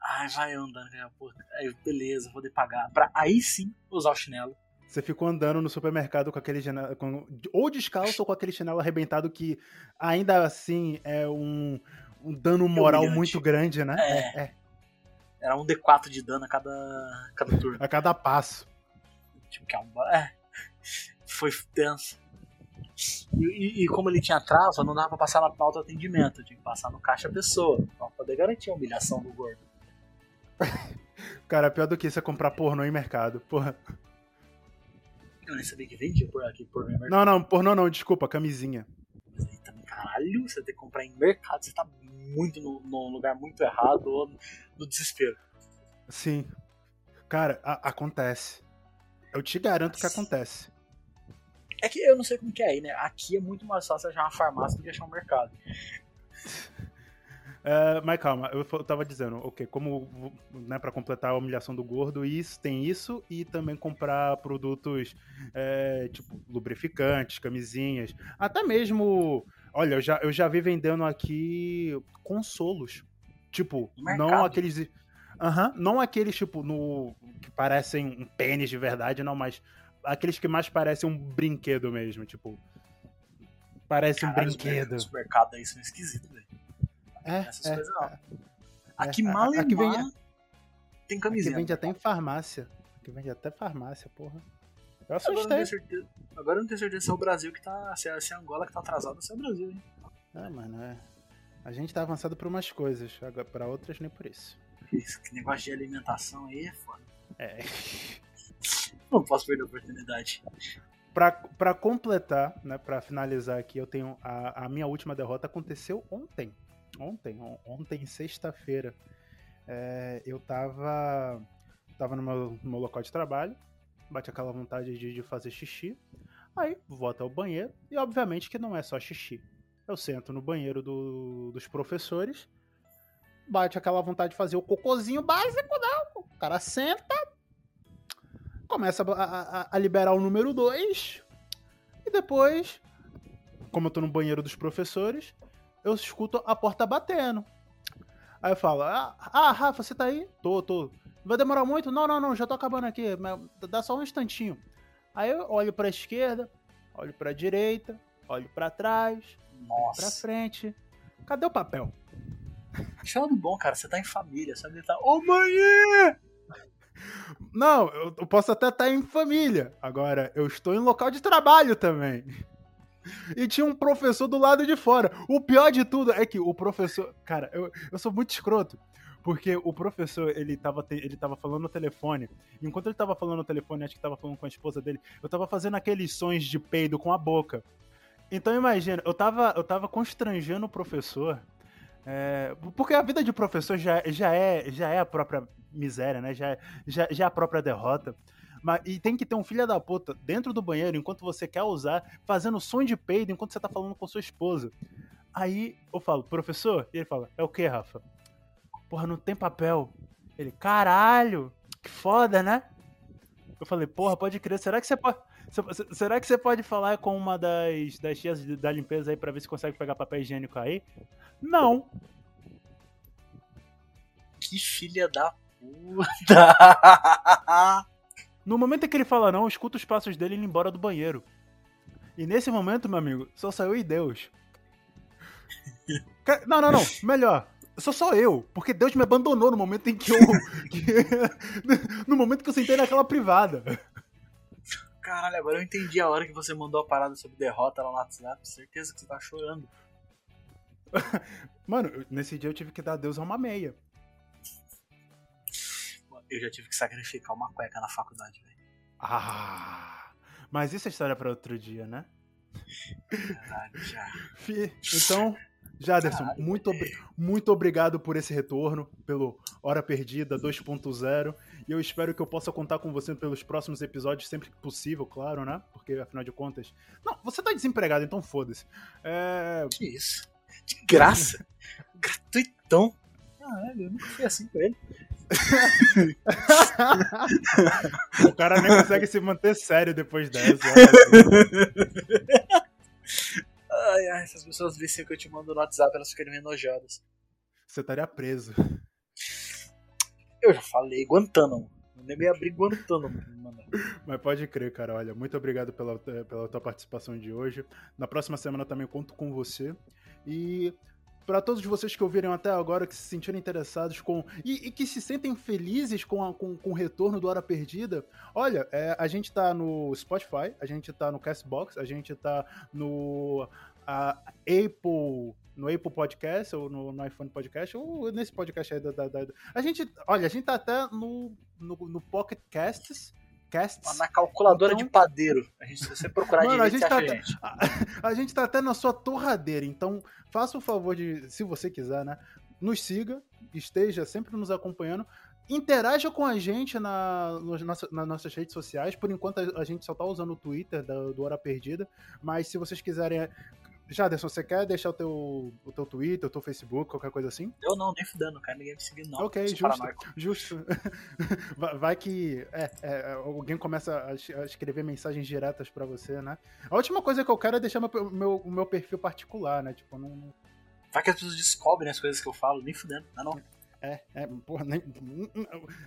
Ai, vai andando, puta. Aí, beleza, vou pagar. Pra aí sim usar o chinelo. Você ficou andando no supermercado com aquele com, ou descalço ou com aquele chinelo arrebentado que ainda assim é um, um dano moral Humilhante. muito grande, né? É. é. Era um D4 de dano a cada, cada turno. A cada passo. Tipo, que é um. É. Foi tenso. E, e- e como ele tinha trava, não dava pra passar no autoatendimento. Tinha que passar no caixa pessoa. Pra poder garantir a humilhação do gordo. Cara, pior do que isso é comprar pornô em mercado. Porra. Eu nem sabia que vendia por aqui por mercado. Não, não, pornô não, desculpa, camisinha. Caralho, você tem que comprar em mercado, você tá muito no, num lugar muito errado ou no, no desespero. Sim. Cara, a- acontece. Eu te garanto que acontece. É que eu não sei como que é aí, né? Aqui é muito mais fácil achar uma farmácia do que achar um mercado. É, mas calma, eu tava dizendo, ok, como, né, pra completar a humilhação do gordo, isso, tem isso e também comprar produtos, é, tipo, lubrificantes, camisinhas, até mesmo, olha, eu já, eu já vi vendendo aqui consolos, tipo, não aqueles, aham, não aqueles, tipo, no, que parecem um pênis de verdade, não, mas aqueles que mais parecem um brinquedo mesmo, tipo, parece um Caralho, os brinquedo. Os mercados aí são esquisitos, velho. É, Essas é. coisas não. Aqui É, mal aqui vem- tem Que camisinha. vende até em farmácia. Que vende até farmácia, porra. Eu Agora assustei. certeza, agora eu não tenho certeza se é o Brasil que tá. Se é, se é Angola que tá atrasado ou se é o Brasil, hein? Ah, mano, é. A gente tá avançado por umas coisas, agora pra outras nem por isso. Esse negócio de alimentação aí é foda. É. Não posso perder a oportunidade. Pra, pra completar, né, pra finalizar aqui, eu tenho. A, a minha última derrota aconteceu ontem. Ontem, on- ontem, sexta-feira. É, eu tava. Tava no meu, no meu local de trabalho, bate aquela vontade de, de fazer xixi. Aí vou até o banheiro, e obviamente que não é só xixi. Eu sento no banheiro do- dos professores, bate aquela vontade de fazer o cocôzinho básico, não. O cara senta, começa a, a- a liberar o número 2, e depois, como eu tô no banheiro dos professores, eu escuto a porta batendo. Aí eu falo, ah, ah, Rafa, você tá aí? Tô, tô. Vai demorar muito? Não, não, não, já tô acabando aqui, dá só um instantinho. Aí eu olho pra esquerda, olho pra direita, olho pra trás, olho pra Nossa. frente. Cadê o papel? Isso é algo bom, cara. Você tá em família, sabe? Tá. Ô, mãe! Não, eu, eu posso até estar em família. Agora, eu estou em local de trabalho também. E tinha um professor do lado de fora. O pior de tudo é que o professor. Cara, eu, eu sou muito escroto. Porque o professor, ele tava, te- ele tava falando no telefone. Enquanto ele tava falando no telefone, acho que tava falando com a esposa dele, eu tava fazendo aqueles sons de peido com a boca. Então imagina, eu tava, eu tava constrangendo o professor. é, porque a vida de professor já, já, é, já é a própria miséria, né? Já, já, já é a própria derrota. Mas, e tem que ter um filho da puta dentro do banheiro, enquanto você quer usar, fazendo som de peido enquanto você tá falando com sua esposa. Aí eu falo, professor? E ele fala, é o que, Rafa? Porra, não tem papel. Ele, caralho, que foda, né? Eu falei, porra, pode crer, será que você pode. se- Será que você pode falar com uma das, das tias da limpeza aí pra ver se consegue pegar papel higiênico aí? Não. Que filha da puta! No momento em que ele fala não, eu escuto os passos dele indo embora do banheiro. E nesse momento, meu amigo, só saiu e Deus. Não, não, não. Melhor. Só sou eu. Porque Deus me abandonou no momento em que eu. no momento que eu sentei naquela privada. Caralho, agora eu entendi a hora que você mandou a parada sobre derrota lá no WhatsApp. Certeza que você tá chorando. Mano, nesse dia eu tive que dar adeus a uma meia. Eu já tive que sacrificar uma cueca na faculdade, velho. Ah. Mas isso é história pra outro dia, né? Caralho, já. Então, Jaderson, Caralho, muito, obri- muito obrigado por esse retorno, pelo Hora Perdida 2.0. E eu espero que eu possa contar com você pelos próximos episódios, sempre que possível, claro, né? Porque, afinal de contas. Não, você tá desempregado, então foda-se. É. Que isso? De graça? Gratuitão? Caralho, eu nunca fui assim com ele. o cara nem consegue se manter sério depois dessa. Ai, ai, se as pessoas vissem o que eu te mando no WhatsApp, elas ficariam enojadas. Você estaria preso. Eu já falei, Guantánamo. Nego ia abrir Guantánamo. Mano. Mas pode crer, cara. Olha, muito obrigado pela, pela tua participação de hoje. Na próxima semana também conto com você. E para todos vocês que ouviram até agora, que se sentiram interessados com. E, e que se sentem felizes com, a, com, com, o retorno do Hora Perdida, olha, é, a gente tá no Spotify, a gente tá no Castbox, a gente tá no Apple. No Apple Podcast, ou no, no iPhone Podcast, ou nesse podcast aí da, da, da, A gente. Olha, a gente tá até no, no, no Pocket Casts podcasts. Na calculadora então... de padeiro. A gente, se você procurar Mano, direito, a gente, tá, a, gente. A, a, gente tá até na sua torradeira, então faça o favor de, se você quiser, né? Nos siga, esteja sempre nos acompanhando. Interaja com a gente na, nos, nas, nas nossas redes sociais. Por enquanto, a, gente só tá usando o Twitter da, do Hora Perdida. Mas se vocês quiserem Jaderson, você quer deixar o teu, o teu Twitter, o teu Facebook, qualquer coisa assim? Eu não, nem fudendo, cara. Ninguém me seguir, não. Ok, justo. Justo. Vai que é, é, alguém começa a, escrever mensagens diretas para você, né? A última coisa que eu quero é deixar meu, meu, o meu perfil particular, né? Tipo, não. Vai que as pessoas descobrem as coisas que eu falo, nem fudendo, não, não. É, é, porra, nem,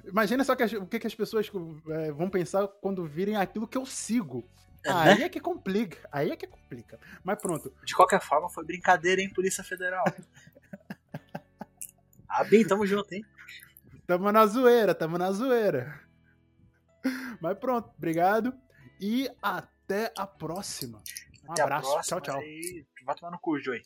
imagina só que as, o que, que as pessoas é, vão pensar quando virem aquilo que eu sigo. É, aí né? é que complica, aí é que complica. Mas pronto. De qualquer forma, foi brincadeira, hein, Polícia Federal. ah, bem, tamo junto, hein? Tamo na zoeira, tamo na zoeira. Mas pronto, obrigado e até a próxima. Um até abraço, próxima, tchau, tchau. Vai tomar no cu, Joey.